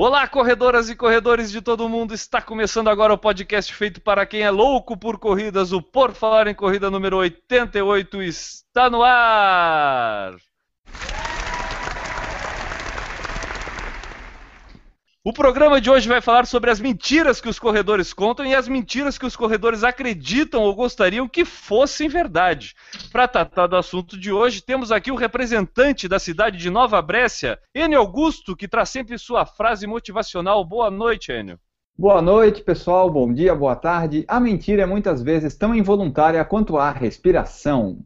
Olá, corredoras e corredores de todo mundo! Está começando agora o podcast feito para quem é louco por corridas. O Por Falar em Corrida número 88 está no ar! O programa de hoje vai falar sobre as mentiras que os corredores contam e as mentiras que os corredores acreditam ou gostariam que fossem verdade. Para tratar do assunto de hoje, temos aqui o representante da cidade de Nova Brécia, Enio Augusto, que traz sempre sua frase motivacional. Boa noite, Enio. Boa noite, pessoal. Bom dia, boa tarde. A mentira é muitas vezes tão involuntária quanto a respiração.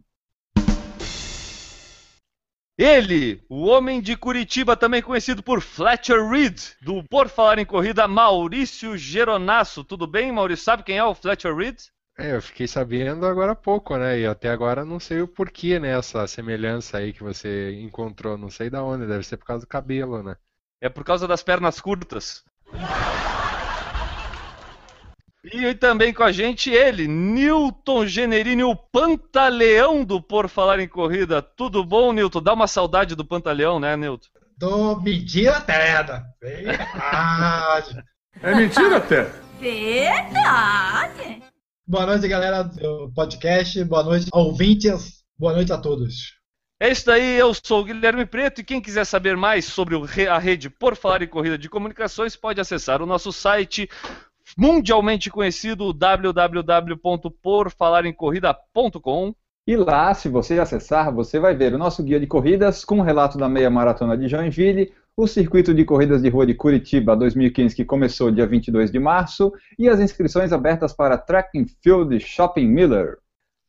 Ele, o homem de Curitiba, também conhecido por Fletcher Reed, do Por Falar em Corrida, Maurício Geronasso. Tudo bem, Maurício? Sabe quem é o Fletcher Reed? É, eu fiquei sabendo agora há pouco, né? E até agora não sei o porquê, né? Essa semelhança aí que você encontrou. Não sei da onde, deve ser por causa do cabelo, né? É por causa das pernas curtas. E também com a gente ele, Newton Generini, o Pantaleão do Por Falar em Corrida. Tudo bom, Newton? Dá uma saudade do Pantaleão, né, Newton? Tô mentira terra. Verdade. É mentira até. Verdade. Boa noite, galera do podcast. Boa noite, ouvintes. Boa noite a todos. É isso daí, eu sou o Guilherme Preto e quem quiser saber mais sobre a rede Por Falar em Corrida de Comunicações pode acessar o nosso site mundialmente conhecido www.porfalaremcorrida.com. E lá, se você acessar, você vai ver o nosso guia de corridas com o relato da meia maratona de Joinville, o circuito de corridas de rua de Curitiba 2015 que começou dia 22 de março e as inscrições abertas para Track and Field Shopping Miller.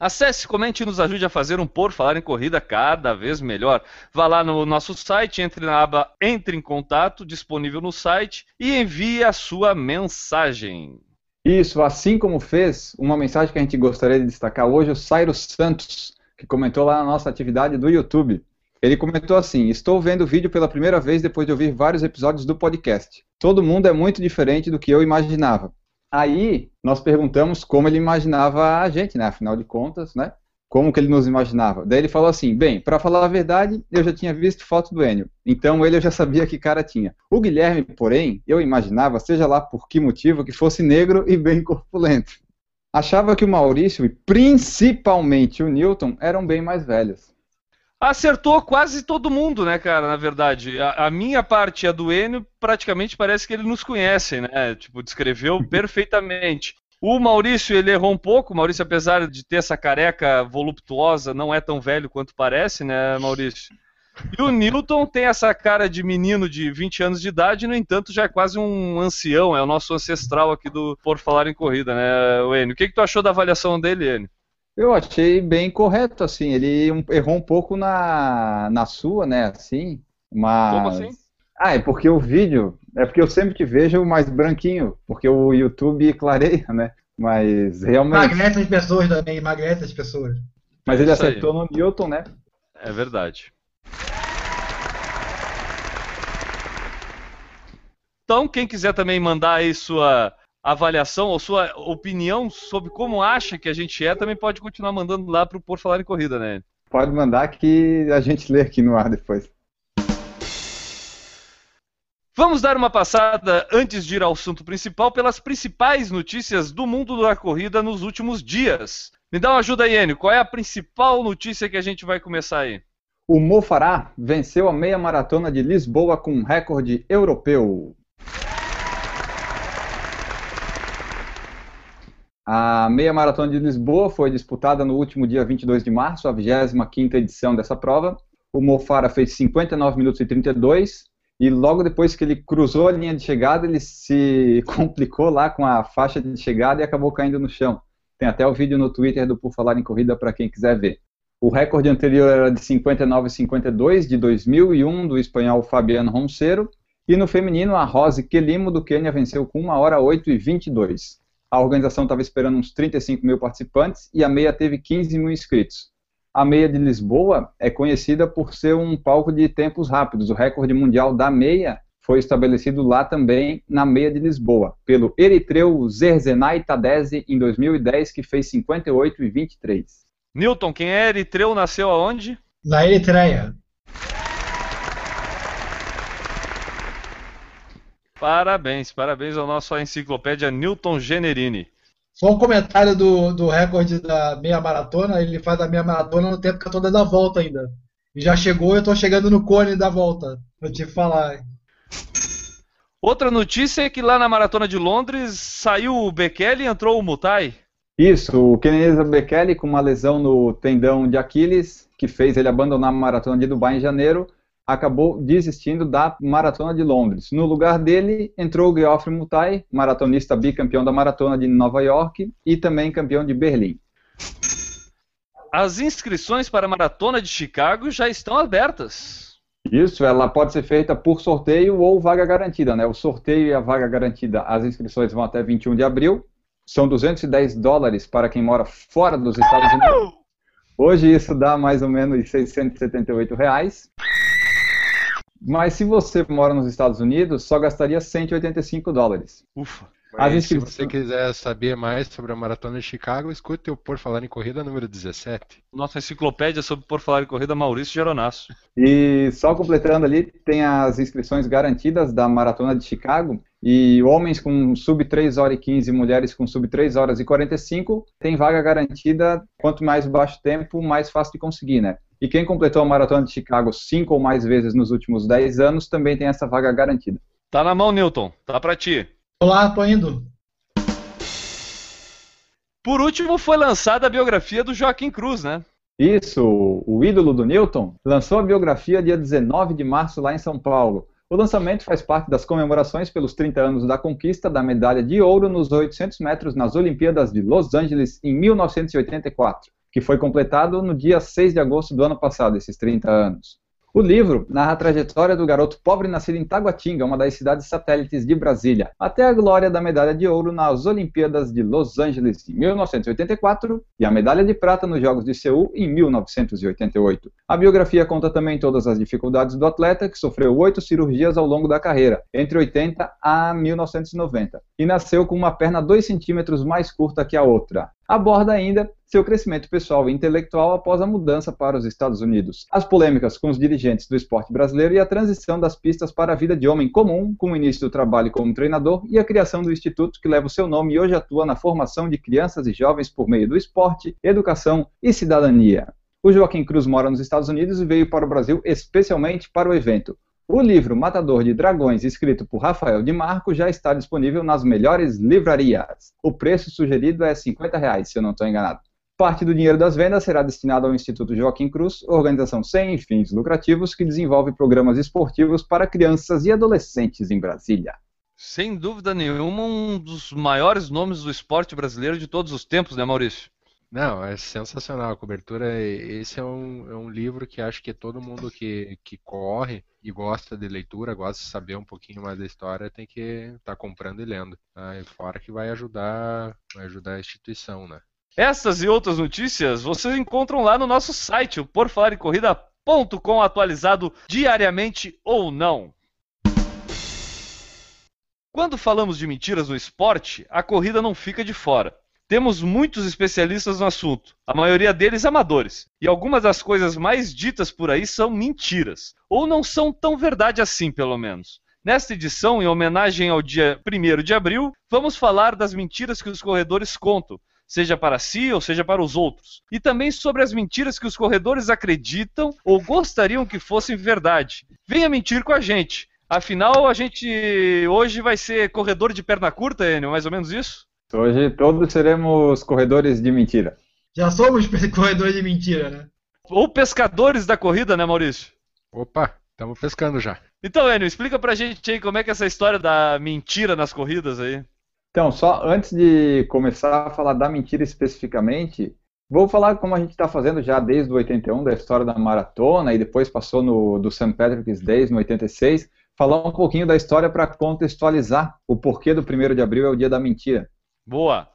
Acesse, comente e nos ajude a fazer um Por Falar em Corrida cada vez melhor. Vá lá no nosso site, entre na aba Entre em Contato, disponível no site, e envie a sua mensagem. Isso, assim como fez uma mensagem que a gente gostaria de destacar hoje, o Cyrus Santos, que comentou lá na nossa atividade do YouTube. Ele comentou assim: Estou vendo o vídeo pela primeira vez depois de ouvir vários episódios do podcast. Todo mundo é muito diferente do que eu imaginava. Aí nós perguntamos como ele imaginava a gente, né? Afinal de contas, né? Como que ele nos imaginava? Daí ele falou assim: bem, para falar a verdade, eu já tinha visto foto do Enio, então ele eu já sabia que cara tinha. O Guilherme, porém, eu imaginava, seja lá por que motivo, que fosse negro e bem corpulento. Achava que o Maurício e principalmente o Newton eram bem mais velhos. Acertou quase todo mundo, né, cara, na verdade. A, a, minha parte e a do Enio, praticamente parece que ele nos conhece, né? Tipo, descreveu perfeitamente. O Maurício, ele errou um pouco. O Maurício, apesar de ter essa careca voluptuosa, não é tão velho quanto parece, né, Maurício? E o Newton tem essa cara de menino de 20 anos de idade, no entanto, já é quase um ancião, é o nosso ancestral aqui do Por Falar em Corrida, né, Enio? O que, que tu achou da avaliação dele, Enio? Eu achei bem correto, assim, ele errou um pouco na, na sua, né, assim, mas... Como assim? Ah, é porque o vídeo, é porque eu sempre te vejo mais branquinho, porque o YouTube clareia, né, mas realmente... Emagrece as pessoas também, emagrece as pessoas. Mas ele acertou no Newton, né? É verdade. Então, quem quiser também mandar aí sua avaliação ou sua opinião sobre como acha que a gente é, também pode continuar mandando lá para o Por Falar em Corrida, né? Pode mandar que a gente lê aqui no ar depois. Vamos dar uma passada, antes de ir ao assunto principal, pelas principais notícias do mundo da corrida nos últimos dias. Me dá uma ajuda aí, Enio. Qual é a principal notícia que a gente vai começar aí? O Mo Farah venceu a meia maratona de Lisboa com um recorde europeu. A meia maratona de Lisboa foi disputada no último dia 22 de março, a 25ª edição dessa prova. O Mo Farah fez 59 minutos e 32 e logo depois que ele cruzou a linha de chegada, ele se complicou lá com a faixa de chegada e acabou caindo no chão. Tem até o vídeo no Twitter do Por Falar em Corrida para quem quiser ver. O recorde anterior era de 59,52 de 2001 do espanhol Fabiano Roncero e no feminino a Rose Quelimo do Quênia venceu com 1 hora 8 e 22. A organização estava esperando uns 35 mil participantes e a meia teve 15 mil inscritos. A meia de Lisboa é conhecida por ser um palco de tempos rápidos. O recorde mundial da meia foi estabelecido lá também na meia de Lisboa, pelo eritreu Zerzenai Tadese em 2010, que fez 58 e 23. Newton, quem é eritreu nasceu aonde? Na Eritreia. Parabéns, parabéns ao nosso enciclopédia Newton Generini. Só um comentário do, do recorde da meia maratona. Ele faz a meia maratona no tempo que eu tô dando a volta ainda. E já chegou, eu tô chegando no cone da volta. Eu te falar. Outra notícia é que lá na Maratona de Londres saiu o Bekele e entrou o Mutai. Isso, o Kenenisa Bekele com uma lesão no tendão de Aquiles, que fez ele abandonar a maratona de Dubai em janeiro, acabou desistindo da maratona de Londres. No lugar dele entrou o Geoffrey Mutai, maratonista bicampeão da maratona de Nova York e também campeão de Berlim. As inscrições para a Maratona de Chicago já estão abertas. Isso, ela pode ser feita por sorteio ou vaga garantida, né? O sorteio e a vaga garantida, as inscrições vão até 21 de abril. São 210 dólares para quem mora fora dos Estados Unidos. Hoje isso dá mais ou menos 678 reais. Mas se você mora nos Estados Unidos, só gastaria 185 dólares. Ufa. As Mas se você quiser saber mais sobre a Maratona de Chicago, escute o Por Falar em Corrida número 17. Nossa enciclopédia sobre por falar em corrida, Maurício Geronasso. E só completando ali, tem as inscrições garantidas da Maratona de Chicago. E homens com sub 3 horas e 15 e mulheres com sub 3 horas e 45 tem vaga garantida. Quanto mais baixo tempo, mais fácil de conseguir, né? E quem completou a Maratona de Chicago cinco ou mais vezes nos últimos 10 anos também tem essa vaga garantida. Tá na mão, Newton. Tá pra ti. Tô lá, tô indo. Por último, foi lançada a biografia do Joaquim Cruz, né? Isso, o ídolo do Newton lançou a biografia dia 19 de março lá em São Paulo. O lançamento faz parte das comemorações pelos 30 anos da conquista da medalha de ouro nos 800 metros nas Olimpíadas de Los Angeles em 1984, que foi completado no dia 6 de agosto do ano passado, esses 30 anos. O livro narra a trajetória do garoto pobre nascido em Taguatinga, uma das cidades satélites de Brasília, até a glória da medalha de ouro nas Olimpíadas de Los Angeles em 1984 e a medalha de prata nos Jogos de Seul em 1988. A biografia conta também todas as dificuldades do atleta, que sofreu oito cirurgias ao longo da carreira, entre 80 a 1990, e nasceu com uma perna 2 centímetros mais curta que a outra. Aborda ainda seu crescimento pessoal e intelectual após a mudança para os Estados Unidos, as polêmicas com os dirigentes do esporte brasileiro e a transição das pistas para a vida de homem comum, com o início do trabalho como treinador e a criação do instituto que leva o seu nome e hoje atua na formação de crianças e jovens por meio do esporte, educação e cidadania. O Joaquim Cruz mora nos Estados Unidos e veio para o Brasil especialmente para o evento. O livro Matador de Dragões, escrito por Rafael de Marco, já está disponível nas melhores livrarias. O preço sugerido é 50 reais, se eu não estou enganado. Parte do dinheiro das vendas será destinado ao Instituto Joaquim Cruz, organização sem fins lucrativos que desenvolve programas esportivos para crianças e adolescentes em Brasília. Sem dúvida nenhuma, um dos maiores nomes do esporte brasileiro de todos os tempos, né, Maurício? Não, é sensacional a cobertura. Esse é um, é um livro que acho que todo mundo que, que corre e gosta de leitura, gosta de saber um pouquinho mais da história, tem que estar comprando e lendo. Tá? E fora que vai ajudar, vai ajudar a instituição, né? Essas e outras notícias vocês encontram lá no nosso site, o porfalarecorrida.com, atualizado diariamente ou não. Quando falamos de mentiras no esporte, a corrida não fica de fora. Temos muitos especialistas no assunto, a maioria deles amadores, e algumas das coisas mais ditas por aí são mentiras, ou não são tão verdade assim, pelo menos. Nesta edição, em homenagem ao dia 1 de abril, vamos falar das mentiras que os corredores contam, seja para si ou seja para os outros, e também sobre as mentiras que os corredores acreditam ou gostariam que fossem verdade. Venha mentir com a gente. Afinal, a gente hoje vai ser corredor de perna curta, Enio, mais ou menos isso? Hoje todos seremos corredores de mentira. Já somos corredores de mentira, né? Ou pescadores da corrida, né, Maurício? Opa, estamos pescando já. Então, Enio, explica pra gente aí como é que é essa história da mentira nas corridas aí. Então, só antes de começar a falar da mentira especificamente, vou falar como a gente está fazendo já desde o 81, da história da maratona, e depois passou no do St. Patrick's Day, no 86, falar um pouquinho da história para contextualizar o porquê do 1 de abril é o dia da mentira. Boa.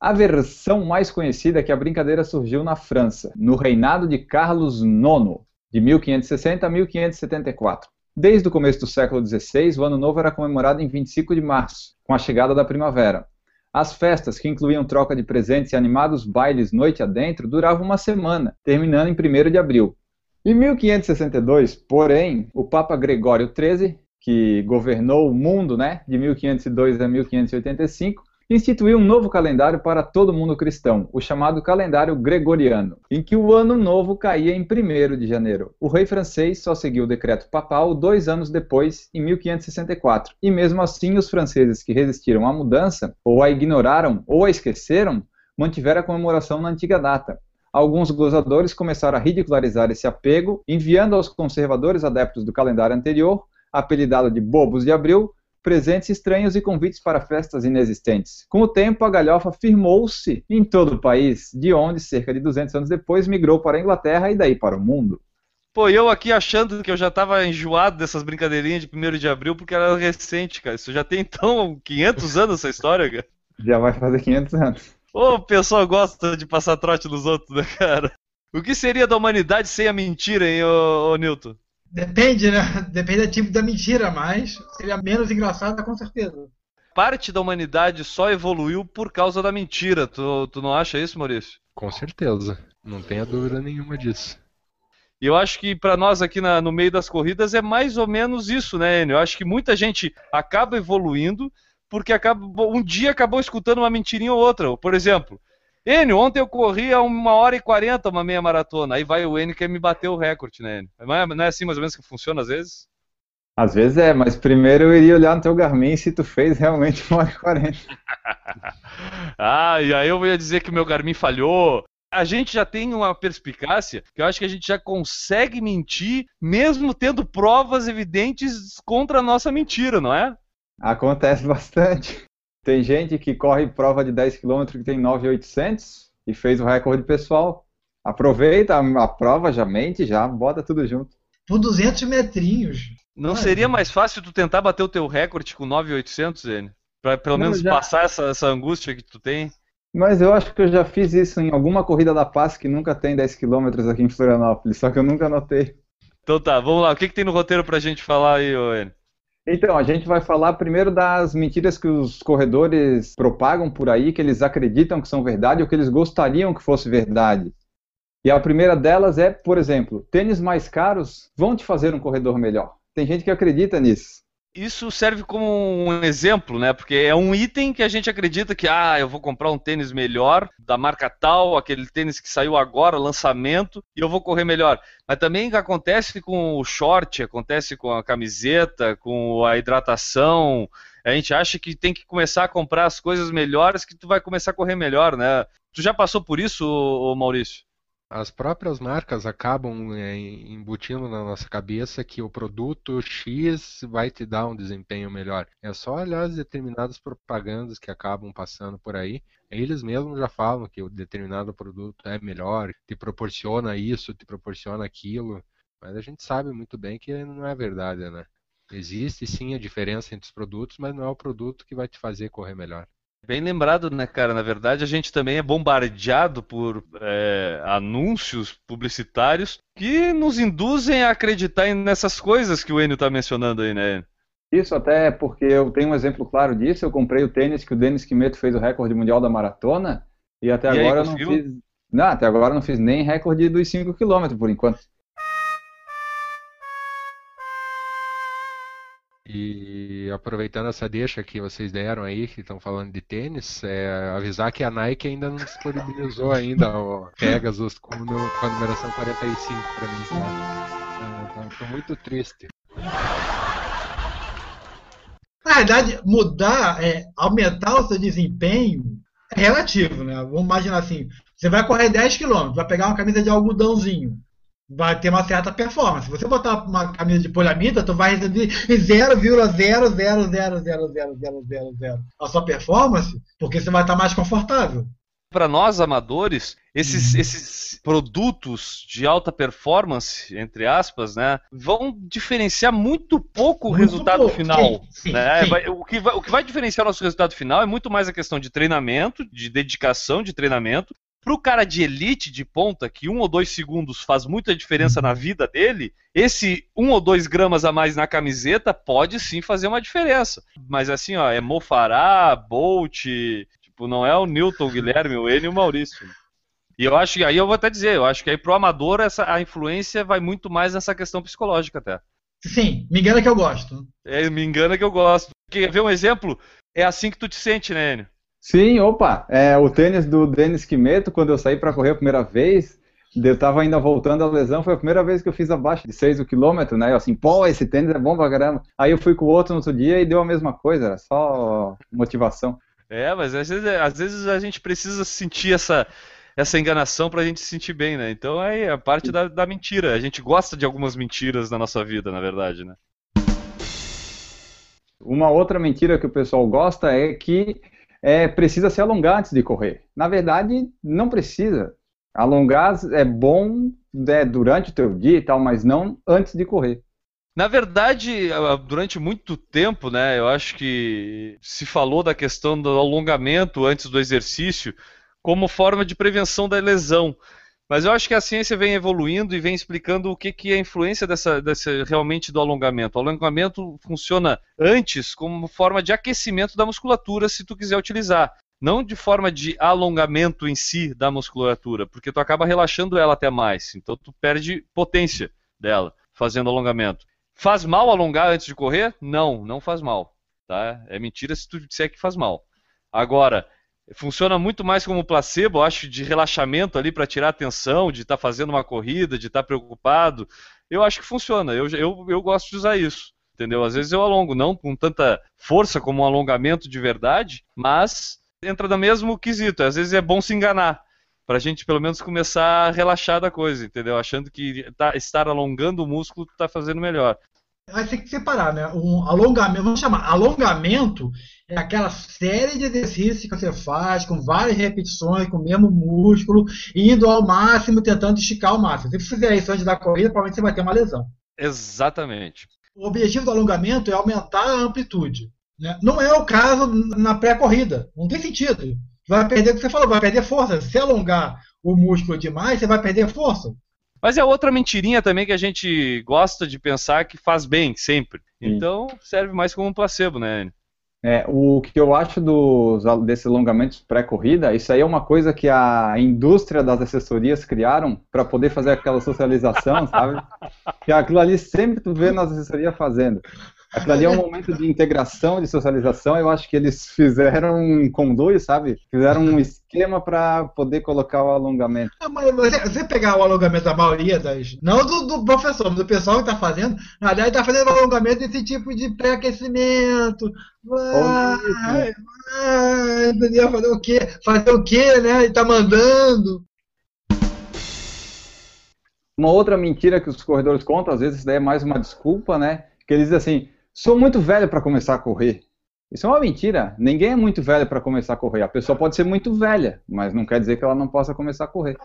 A versão mais conhecida é que a brincadeira surgiu na França, no reinado de Carlos IX, de 1560 a 1574. Desde o começo do século XVI, o Ano Novo era comemorado em 25 de março, com a chegada da primavera. As festas, que incluíam troca de presentes e animados bailes noite adentro, duravam uma semana, terminando em 1 de abril. Em 1562, porém, o Papa Gregório XIII, que governou o mundo né, de 1502 a 1585, instituiu um novo calendário para todo mundo cristão, o chamado calendário gregoriano, em que o ano novo caía em 1 de janeiro. O rei francês só seguiu o decreto papal dois anos depois, em 1564, e mesmo assim os franceses que resistiram à mudança, ou a ignoraram, ou a esqueceram, mantiveram a comemoração na antiga data. Alguns gozadores começaram a ridicularizar esse apego, enviando aos conservadores adeptos do calendário anterior, apelidado de Bobos de Abril, presentes estranhos e convites para festas inexistentes. Com o tempo, a galhofa firmou-se em todo o país, de onde, cerca de 200 anos depois, migrou para a Inglaterra e daí para o mundo. Pô, eu aqui achando que eu já tava enjoado dessas brincadeirinhas de 1 de abril porque era recente, cara. Isso já tem então 500 anos essa história, cara. Já vai fazer 500 anos. Ô, o pessoal gosta de passar trote nos outros, né, cara? O que seria da humanidade sem a mentira, hein, ô, ô Newton? Depende, né? Depende do tipo da mentira, mas seria menos engraçada com certeza. Parte da humanidade só evoluiu por causa da mentira. Tu, tu não acha isso, Maurício? Com certeza. Não tenha dúvida nenhuma disso. E eu acho que para nós aqui na, no meio das corridas é mais ou menos isso, né, Enio? Eu acho que muita gente acaba evoluindo porque acaba, um dia acabou escutando uma mentirinha ou outra. Por exemplo, Enio, ontem eu corri a uma hora e quarenta uma meia maratona. Aí vai o Enio que me bateu o recorde, né, Enio? Não é, não é assim mais ou menos que funciona às vezes? Às vezes é, mas primeiro eu iria olhar no teu Garmin se tu fez realmente uma hora e quarenta. ah, e aí eu ia dizer que o meu Garmin falhou. A gente já tem uma perspicácia que eu acho que a gente já consegue mentir, mesmo tendo provas evidentes contra a nossa mentira, não é? Acontece bastante. Tem gente que corre prova de 10 km que tem 9,800 e fez o recorde pessoal. Aproveita a prova, já mente, já bota tudo junto. Por 200 metrinhos. Não seria mais fácil tu tentar bater o teu recorde com 9,800, N? Pra pelo Não, menos já- passar essa, essa angústia que tu tem? Mas eu acho que eu já fiz isso em alguma corrida da Paz que nunca tem 10 km aqui em Florianópolis, só que eu nunca anotei. Então tá, vamos lá. O que, que tem no roteiro pra gente falar aí, ô N? Então, a gente vai falar primeiro das mentiras que os corredores propagam por aí, que eles acreditam que são verdade ou que eles gostariam que fosse verdade. E a primeira delas é, por exemplo, tênis mais caros vão te fazer um corredor melhor. Tem gente que acredita nisso. Isso serve como um exemplo, né? Porque é um item que a gente acredita que, ah, eu vou comprar um tênis melhor, da marca tal, aquele tênis que saiu agora, lançamento, e eu vou correr melhor. Mas também acontece com o short, acontece com a camiseta, com a hidratação. A gente acha que tem que começar a comprar as coisas melhores que tu vai começar a correr melhor, né? Tu já passou por isso, Maurício? As próprias marcas acabam é, embutindo na nossa cabeça que o produto X vai te dar um desempenho melhor. É só olhar as determinadas propagandas que acabam passando por aí. Eles mesmos já falam que o determinado produto é melhor, te proporciona isso, te proporciona aquilo. Mas a gente sabe muito bem que não é verdade, né? Existe sim a diferença entre os produtos, mas não é o produto que vai te fazer correr melhor. Bem lembrado, né, cara? Na verdade, a gente também é bombardeado por é, anúncios publicitários que nos induzem a acreditar nessas coisas que o Enio tá mencionando aí, né? Isso até porque eu tenho um exemplo claro disso. Eu comprei o tênis que o Denis Kimeto fez o recorde mundial da maratona e até E aí, agora eu não fiz. Não, até agora eu não fiz nem recorde dos 5 km por enquanto. E aproveitando essa deixa que vocês deram aí, que estão falando de tênis, é, avisar que a Nike ainda não disponibilizou ainda o Pegasus com, com a numeração 45 para mim. Tá? Então, muito triste. Na verdade, mudar, é, aumentar o seu desempenho é relativo, né? Vamos imaginar assim: você vai correr 10 km, vai pegar uma camisa de algodãozinho, vai ter uma certa performance. Se você botar uma camisa de poliamida, tu vai reduzir em 0,000000000 a sua performance, porque você vai estar mais confortável. para nós amadores, esses, esses produtos de alta performance, entre aspas, né, vão diferenciar muito pouco o Muito resultado pouco, final. sim, sim, né? sim. Vai- o, que vai, o que vai diferenciar o nosso resultado final é muito mais a questão de treinamento, de dedicação de treinamento. Para o cara de elite, de ponta, que um ou dois segundos faz muita diferença na vida dele, esse um ou dois gramas a mais na camiseta pode sim fazer uma diferença. Mas assim, ó, é Mofará, Bolt, tipo, não é o Newton, o Guilherme, o N e o Maurício. E eu acho que aí eu vou até dizer, eu acho que aí pro amador essa, a influência vai muito mais nessa questão psicológica até. Sim, me engana que eu gosto. É, me engana que eu gosto. Quer ver um exemplo? É assim que tu te sente, né, Enio? Sim, opa, é, o tênis do Denis Quimeto, quando eu saí para correr a primeira vez, eu tava ainda voltando à lesão, foi a primeira vez que eu fiz abaixo de 6 o quilômetro, né? Eu assim, pô, esse tênis é bom pra caramba. Aí eu fui com o outro no outro dia e deu a mesma coisa, era só motivação. É, mas às vezes, às vezes a gente precisa sentir essa, essa enganação pra gente se sentir bem, né? Então aí é a parte da, da mentira. A gente gosta de algumas mentiras na nossa vida, na verdade, né? Uma outra mentira que o pessoal gosta é que é, precisa se alongar antes de correr. Na verdade, não precisa. Alongar é bom né, durante o teu dia e tal, mas não antes de correr. Na verdade, durante muito tempo, né, eu acho que se falou da questão do alongamento antes do exercício como forma de prevenção da lesão. Mas eu acho que a ciência vem evoluindo e vem explicando o que, que é a influência dessa, dessa realmente do alongamento. O alongamento funciona antes como forma de aquecimento da musculatura, se tu quiser utilizar. Não de forma de alongamento em si da musculatura, porque tu acaba relaxando ela até mais. Então tu perde potência dela fazendo alongamento. Faz mal alongar antes de correr? Não, não faz mal. Tá? É mentira se tu disser que faz mal. Agora, funciona muito mais como placebo, acho, de relaxamento ali para tirar a atenção, de estar fazendo uma corrida, de estar preocupado. Eu acho que funciona. Eu, eu, eu gosto de usar isso. Entendeu? Às vezes eu alongo, não com tanta força como um alongamento de verdade, mas entra no mesmo quesito. Às vezes é bom se enganar. Pra gente pelo menos começar a relaxar da coisa, entendeu? Achando que tá- estar alongando o músculo tá fazendo melhor. Aí tem que separar, né? Um alongamento, vamos chamar, alongamento é aquela série de exercícios que você faz com várias repetições, com o mesmo músculo, indo ao máximo, tentando esticar ao máximo. Se você fizer isso antes da corrida, provavelmente você vai ter uma lesão. Exatamente. O objetivo do alongamento é aumentar a amplitude. né? Não é o caso na pré-corrida. Não tem sentido. Vai perder o que você falou, vai perder força. Se alongar o músculo demais, você vai perder força. Mas é outra mentirinha também que a gente gosta de pensar que faz bem sempre. Então serve mais como um placebo, né? É, o que eu acho dos, desses alongamentos pré-corrida, isso aí é uma coisa que a indústria das assessorias criaram para poder fazer aquela socialização, sabe? Que aquilo ali sempre tu vê nas assessorias fazendo. Aquilo ali é um momento de integração, de socialização. Eu acho que eles fizeram um conduio, sabe? Fizeram um esquema para poder colocar o alongamento. Ah, mas você, você pegar o alongamento da maioria das. Não do, do professor, mas do pessoal que está fazendo, na verdade está fazendo alongamento desse tipo de pré-aquecimento. Vai, vai, entendeu? Fazer o quê? Fazer o quê, né? E tá mandando. Uma outra mentira que os corredores contam, às vezes isso daí é mais uma desculpa, né? Que eles dizem assim: sou muito velho para começar a correr. Isso é uma mentira. Ninguém é muito velho para começar a correr. A pessoa pode ser muito velha, mas não quer dizer que ela não possa começar a correr.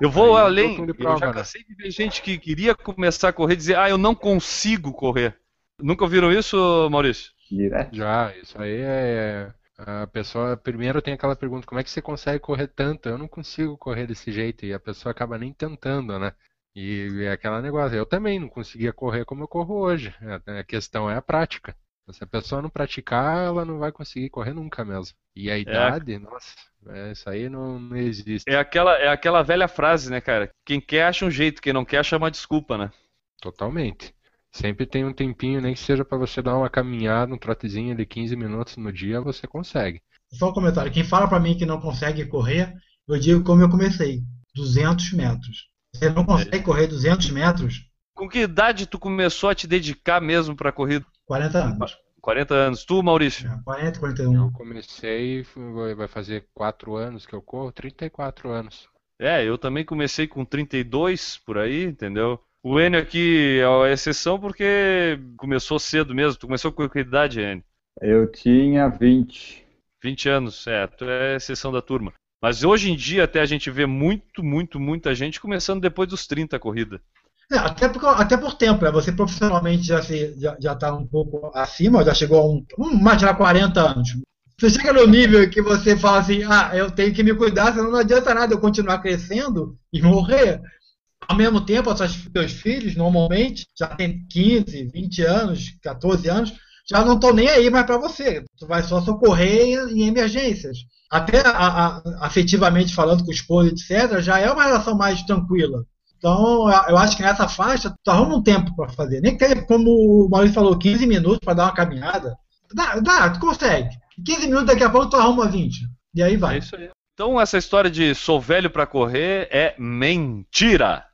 Eu vou Aí, além. Eu prova, já cansei de ver gente que queria começar a correr e dizer, ah, eu não consigo correr. Nunca ouviram isso, Maurício? Direto. Já, isso aí é. A pessoa primeiro tem aquela pergunta: como é que você consegue correr tanto? Eu não consigo correr desse jeito. E a pessoa acaba nem tentando, né? E é aquele negócio. Eu também não conseguia correr como eu corro hoje. A a questão é a prática. Se a pessoa não praticar, ela não vai conseguir correr nunca mesmo. E a idade, nossa, é, isso aí não, não existe. É aquela, é aquela velha frase, né, cara? Quem quer acha um jeito, quem não quer acha uma desculpa, né? Totalmente. Sempre tem um tempinho, nem que seja para você dar uma caminhada, um trotezinho de 15 minutos no dia, você consegue. Só um comentário. Quem fala pra mim que não consegue correr, eu digo como eu comecei: 200 metros. Você não consegue correr 200 metros? Com que idade tu começou a te dedicar mesmo pra corrida? 40 anos. 40 anos. Tu, Maurício? É, 40, Eu 41. comecei, foi- vai fazer 4 anos que eu corro, 34 anos. É, eu também comecei com 32 por aí, entendeu? O Enio aqui é a exceção porque começou cedo mesmo. Tu começou com que idade, Enio? Eu tinha 20. 20 anos, é, tu é a exceção da turma. Mas hoje em dia até a gente vê muito, muito, muita gente começando depois dos 30 a corrida. É, até, por, até por tempo, né? Você profissionalmente já está já, já tá um pouco acima, já chegou a um, um mais de 40 anos. Você chega no nível que você fala assim, ah, eu tenho que me cuidar, senão não adianta nada eu continuar crescendo e morrer. Ao mesmo tempo, seus filhos, normalmente, já tem 15, 20 anos, 14 anos, já não estão nem aí mais para você. Tu vai só socorrer em emergências. Até a, a, afetivamente falando com o esposo, etc., já é uma relação mais tranquila. Então, eu acho que nessa faixa, tu arruma um tempo para fazer. Nem que como o Maurício falou, 15 minutos para dar uma caminhada. Dá, dá, tu consegue. 15 minutos, daqui a pouco tu arruma 20. E aí vai. É isso aí. Então, essa história de sou velho para correr é mentira.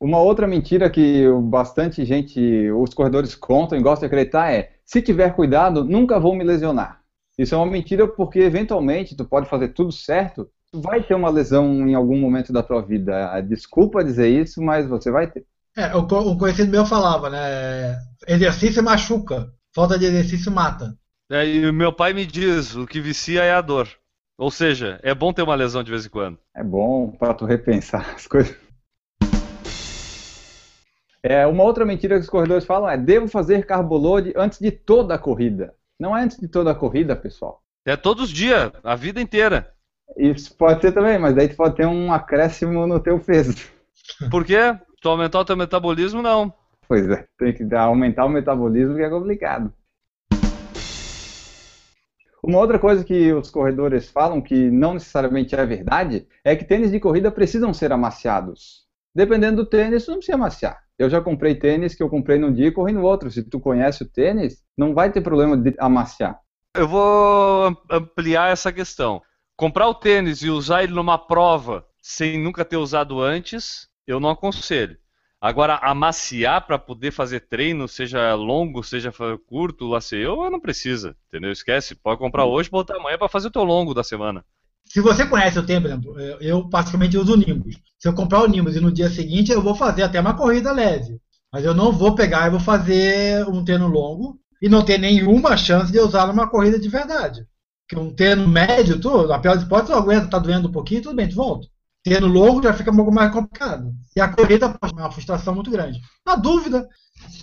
Uma outra mentira que bastante gente, os corredores contam e gostam de acreditar é: se tiver cuidado, nunca vou me lesionar. Isso é uma mentira porque eventualmente tu pode fazer tudo certo, tu vai ter uma lesão em algum momento da tua vida. Desculpa dizer isso, mas você vai ter. É, um conhecido meu falava, né? Exercício machuca, falta de exercício mata. É, e o meu pai me diz, o que vicia é a dor. Ou seja, é bom ter uma lesão de vez em quando. É bom para tu repensar as coisas. É, uma outra mentira que os corredores falam é: devo fazer load antes de toda a corrida. Não é antes de toda a corrida, pessoal. É todos os dias, a vida inteira. Isso pode ser também, mas daí tu pode ter um acréscimo no teu peso. Por quê? Tu aumentar o teu metabolismo, não. Pois é, tem que aumentar o metabolismo que é complicado. Uma outra coisa que os corredores falam, que não necessariamente é verdade, é que tênis de corrida precisam ser amaciados. Dependendo do tênis, não precisa amaciar. Eu já comprei tênis que eu comprei num dia e corri no outro. Se tu conhece o tênis, não vai ter problema de amaciar. Eu vou ampliar essa questão. Comprar o tênis e usar ele numa prova sem nunca ter usado antes, eu não aconselho. Agora, amaciar para poder fazer treino, seja longo, seja curto, lá sei eu, não precisa, entendeu? Esquece, pode comprar hoje e botar amanhã para fazer o teu longo da semana. Se você conhece o tempo, exemplo, eu praticamente uso Nimbus. Se eu comprar o Nimbus e no dia seguinte eu vou fazer até uma corrida leve. Mas eu não vou pegar e vou fazer um treino longo e não ter nenhuma chance de usar numa corrida de verdade. Porque um treino médio, tu, a pior das hipóteses, tu aguenta, tá doendo um pouquinho, tudo bem, tu volta. Treino longo já fica um pouco mais complicado. E a corrida é uma frustração muito grande. Na dúvida,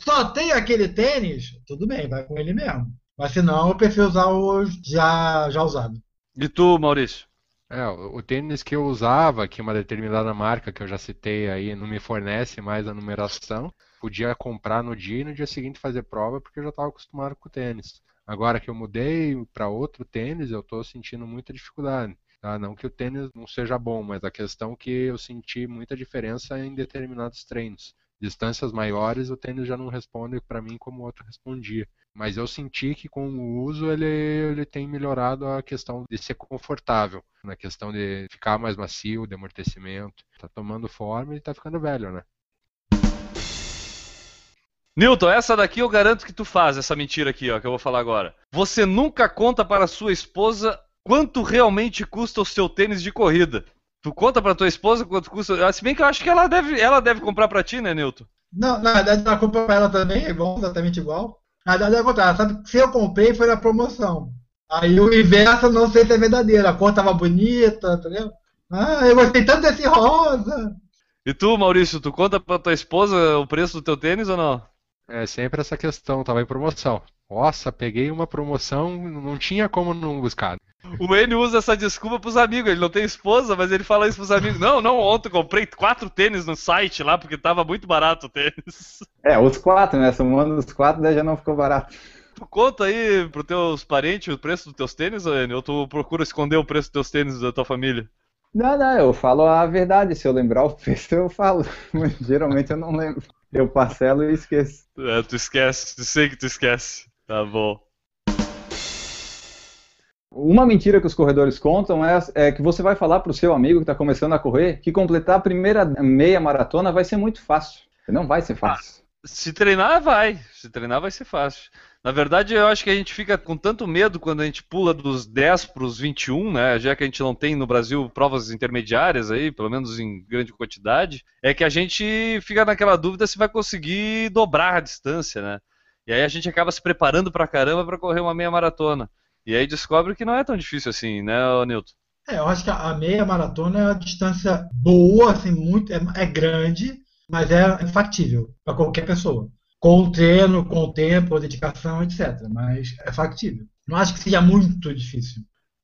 só tem aquele tênis, tudo bem, vai com ele mesmo. Mas se não, eu prefiro usar o já, já usado. E tu, Maurício? É, o tênis que eu usava, que uma determinada marca que eu já citei aí não me fornece mais a numeração, podia comprar no dia e no dia seguinte fazer prova porque eu já estava acostumado com o tênis. Agora que eu mudei para outro tênis, eu estou sentindo muita dificuldade. Tá? Não que o tênis não seja bom, mas a questão é que eu senti muita diferença em determinados treinos. Distâncias maiores, o tênis já não responde para mim como o outro respondia. Mas eu senti que com o uso ele, ele tem melhorado a questão de ser confortável, na questão de ficar mais macio, de amortecimento. Tá tomando forma e tá ficando velho, né? Newton, essa daqui eu garanto que tu faz, essa mentira aqui, ó, que eu vou falar agora. Você nunca conta para sua esposa quanto realmente custa o seu tênis de corrida. Tu conta para tua esposa quanto custa? Se bem que eu acho que ela deve, ela deve comprar para ti, né, Newton? Não, na verdade ela compra para ela também, é igual, exatamente igual. Na verdade, é o contrário. Sabe que se eu comprei foi na promoção. Aí o inverso não sei se é verdadeiro. A cor tava bonita, entendeu? Ah, eu gostei tanto desse rosa. E tu, Maurício, tu conta pra tua esposa o preço do teu tênis ou não? É sempre essa questão, tava em promoção. Nossa, peguei uma promoção, não tinha como não buscar. O N usa essa desculpa pros amigos. Ele não tem esposa, mas ele fala isso pros amigos. Não, não, ontem comprei quatro tênis no site lá, porque tava muito barato o tênis. É, os quatro, né? Somando os quatro, daí já não ficou barato. Tu conta aí pros teus parentes o preço dos teus tênis, N? Ou tu procura esconder o preço dos teus tênis da tua família? Não, não, eu falo a verdade. Se eu lembrar o preço, eu falo. Mas geralmente eu não lembro. Eu parcelo e esqueço. É, tu esquece. Sei que tu esquece. Tá bom. Uma mentira que os corredores contam é, é que você vai falar para o seu amigo que está começando a correr que completar a primeira meia maratona vai ser muito fácil. Não vai ser fácil. Ah, se treinar, vai. Se treinar, vai ser fácil. Na verdade, eu acho que a gente fica com tanto medo quando a gente pula dos 10 para os 21, né? Já que a gente não tem no Brasil provas intermediárias aí, pelo menos em grande quantidade, é que a gente fica naquela dúvida se vai conseguir dobrar a distância, né? E aí a gente acaba se preparando para caramba para correr uma meia maratona. E aí descobre que não é tão difícil assim, né, ô Newton? É, eu acho que a meia maratona é uma distância boa, assim, muito, é, é grande, mas é, é factível para qualquer pessoa. Com o treino, com o tempo, a dedicação, etc. Mas é factível. Não acho que seja muito difícil.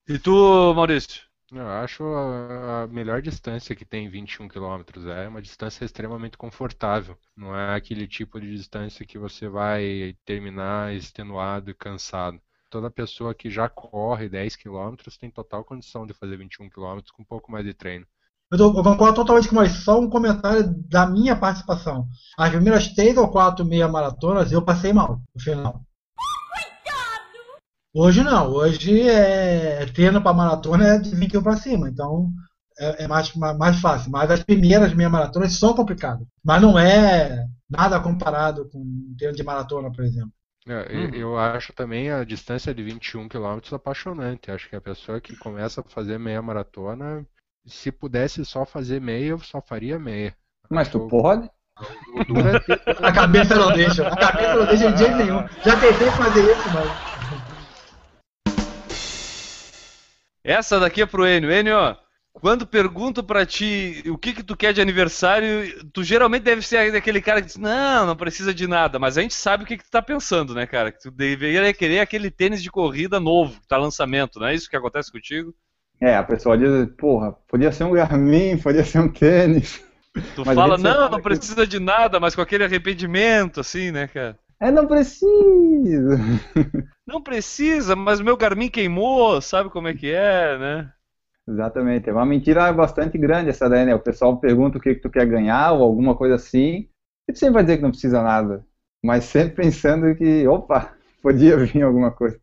E tu, Maurício? Eu acho a, a melhor distância que tem 21 km. É uma distância extremamente confortável. Não é aquele tipo de distância que você vai terminar extenuado e cansado. Toda pessoa que já corre 10 km tem total condição de fazer 21 km com um pouco mais de treino. Eu, tô, eu concordo totalmente com mais só um comentário da minha participação. As primeiras três ou quatro meia maratonas eu passei mal no final. Hoje não, hoje é treino para maratona é de 21 para cima, então é, é mais, mais fácil. Mas as primeiras meia maratonas são complicadas. Mas não é nada comparado com treino de maratona, por exemplo. É, Uhum. Eu acho também a distância de 21 km apaixonante. Acho que a pessoa que começa a fazer meia maratona, se pudesse só fazer meia, eu só faria meia. Mas tu Eu- pode? A cabeça não deixa, a cabeça não deixa de jeito nenhum. Já tentei fazer isso, mas. Essa daqui é pro Enio. Enio, quando pergunto pra ti o que que tu quer de aniversário, tu geralmente deve ser aquele cara que diz, não, não precisa de nada, mas a gente sabe o que que tu tá pensando, né, cara? Que tu deveria querer aquele tênis de corrida novo, que tá lançamento, não é isso que acontece contigo? É, a pessoa diz, porra, podia ser um Garmin, podia ser um tênis. Tu Mas fala, não, não que- precisa de nada, mas com aquele arrependimento, assim, né, cara? É, não precisa. Não precisa, mas meu Garmin queimou, sabe como é que é, né? Exatamente. É uma mentira bastante grande essa daí, né? O pessoal pergunta o que, que tu quer ganhar ou alguma coisa assim, e tu sempre vai dizer que não precisa nada. Mas sempre pensando que, opa, podia vir alguma coisa.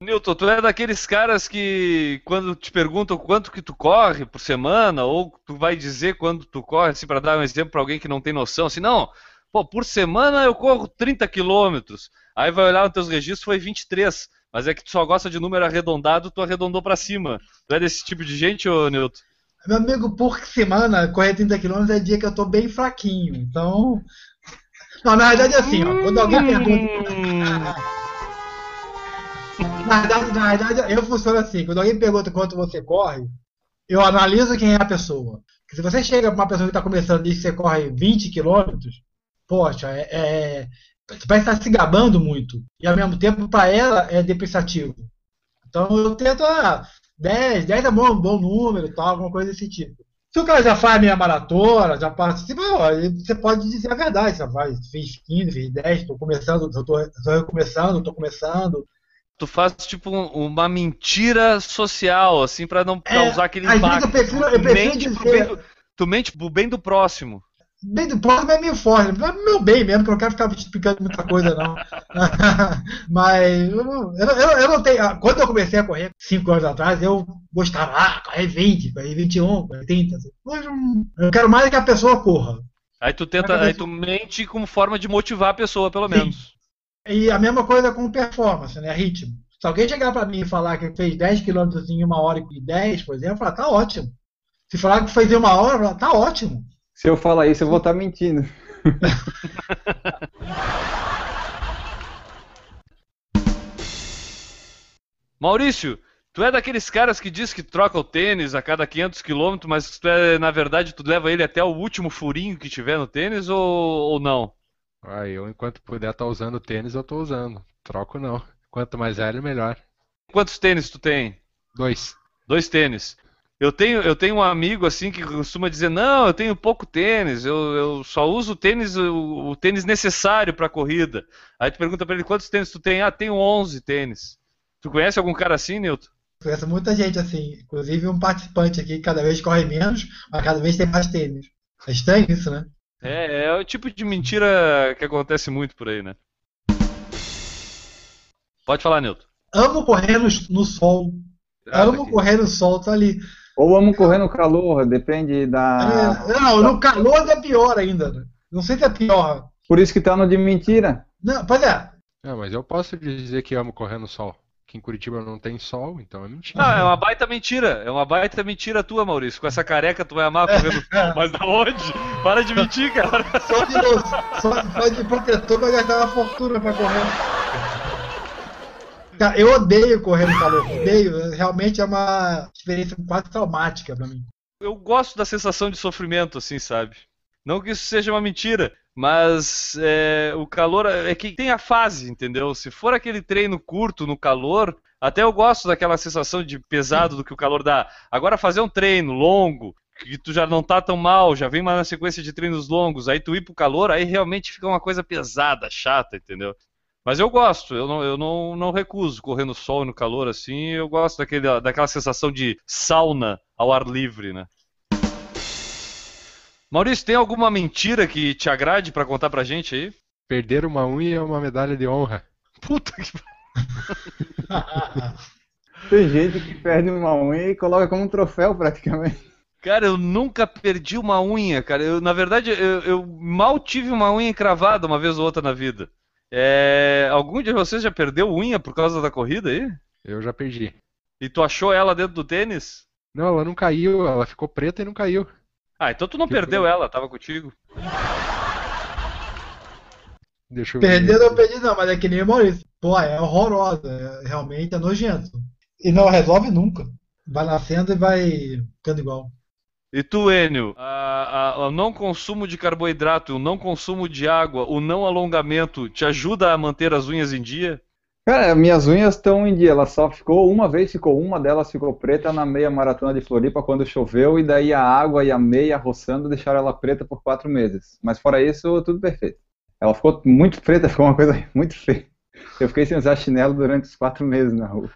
Newton, tu é daqueles caras que quando te perguntam quanto que tu corre por semana, ou tu vai dizer quando tu corre, assim, para dar um exemplo para alguém que não tem noção, assim, não, pô, por semana eu corro 30 quilômetros, aí vai olhar nos teus registros, foi 23, mas é que tu só gosta de número arredondado, tu arredondou para cima. Tu é desse tipo de gente, ô Newton? Meu amigo, por semana, correr 30 km é dia que eu tô bem fraquinho. Então. Não, na verdade é assim, ó. Quando alguém pergunta. Hum, Na verdade, na verdade, eu funciono assim. Quando alguém pergunta quanto você corre, eu analiso quem é a pessoa. Porque se você chega pra uma pessoa que está começando e diz que você corre 20 km, poxa, é, é, você vai estar se gabando muito. E ao mesmo tempo, para ela, é depreciativo. Então eu tento, ah, 10, 10 é bom, bom número, tal, alguma coisa desse tipo. Se o cara já faz meia maratona, já participa, você pode dizer a verdade. Você faz, fez 15, fez 10, estou começando, estou começando, estou começando. tu faz tipo um- uma mentira social, assim, para não É, causar aquele às vezes impacto. eu prefiro- eu Tu prefiro mente pro dizer- bem do- tu mente pro bem do próximo. Bem do próximo é meio forte, é meu bem mesmo, que eu não quero ficar explicando muita coisa, não. Mas eu eu, eu não- tenho. Quando eu comecei a correr, 5 anos atrás, eu gostava, ah, correr 20, correr 21, correr 30. assim. Hoje eu quero mais que a pessoa corra. Aí tu tenta, aí tu mente como forma de motivar a pessoa, pelo Sim. menos. E a mesma coisa com performance, né? Ritmo. Se alguém chegar pra mim e falar que fez 10 km em uma hora e 10, por exemplo, eu falar, tá ótimo. Se falar que fez em uma hora, eu falar, tá ótimo. Se eu falar isso, eu vou estar mentindo. Maurício, tu é daqueles caras que diz que troca o tênis a cada 500 km, mas tu é, na verdade, tu leva ele até o último furinho que tiver no tênis ou, ou não? Ah, eu, enquanto puder estar usando tênis, eu tô usando. Troco não. Quanto mais velho, melhor. Quantos tênis tu tem? Dois. Dois tênis. Eu tenho, eu tenho um amigo assim que costuma dizer: Não, eu tenho pouco tênis, eu, eu só uso o tênis, o, o tênis necessário para corrida. Aí tu pergunta para ele: Quantos tênis tu tem? Ah, tenho 11 tênis. Tu conhece algum cara assim, Nilton? Conheço muita gente assim, inclusive um participante aqui que cada vez corre menos, mas cada vez tem mais tênis. É estranho isso, né? É, é o tipo de mentira que acontece muito por aí, né? Pode falar, Nilton. Amo correr no, no sol. Ah, Amo daqui. correr no sol, tá ali. Ou vamos correr no calor, depende da. É, não, no calor é pior ainda. né? Não sei se é pior. Por isso que tá no de mentira. Não, pois é. Ah, mas eu posso dizer que amo correr no sol. Que em Curitiba não tem sol, então é mentira. Ah, é uma baita mentira. É uma baita mentira tua, Maurício. Com essa careca tu vai amar correr no sol. Mas da onde? Para de mentir, cara. Só de, só, só de protetor vai gastar uma fortuna pra correr. Cara, eu odeio correr no calor. Odeio. Realmente é uma experiência quase traumática pra mim. Eu gosto da sensação de sofrimento, assim, sabe? Não que isso seja uma mentira, mas é, o calor é que tem a fase, entendeu? Se for aquele treino curto no calor, até eu gosto daquela sensação de pesado do que o calor dá. Agora fazer um treino longo, que tu já não tá tão mal, já vem uma sequência de treinos longos, aí tu ir pro calor, aí realmente fica uma coisa pesada, chata, entendeu? Mas eu gosto, eu não, eu não, não recuso correr no sol e no calor assim, eu gosto daquele, daquela sensação de sauna ao ar livre, né? Maurício, tem alguma mentira que te agrade pra contar pra gente aí? Perder uma unha é uma medalha de honra. Puta que. Tem gente que perde uma unha e coloca como um troféu praticamente. Cara, eu nunca perdi uma unha, cara. Eu, na verdade, eu, eu mal tive uma unha encravada uma vez ou outra na vida. É, Algum de vocês já perdeu unha por causa da corrida aí? Eu já perdi. E tu achou ela dentro do tênis? Não, ela não caiu, ela ficou preta e não caiu. Ah, então tu não Que perdeu foi? ela, tava contigo. Deixa eu ver. Perder eu perdi não, mas é que nem o Maurício. Pô, é horrorosa. É, realmente é nojento. E não resolve nunca. Vai nascendo e vai ficando igual. E tu, Enio, o não consumo de carboidrato, o não consumo de água, o não alongamento te ajuda a manter as unhas em dia? Cara, minhas unhas estão em dia. Ela só ficou uma vez, ficou uma delas ficou preta na meia maratona de Floripa quando choveu, e daí a água e a meia roçando deixaram ela preta por quatro meses. Mas fora isso, tudo perfeito. Ela ficou muito preta, ficou uma coisa muito feia. Eu fiquei sem usar chinelo durante os quatro meses na rua.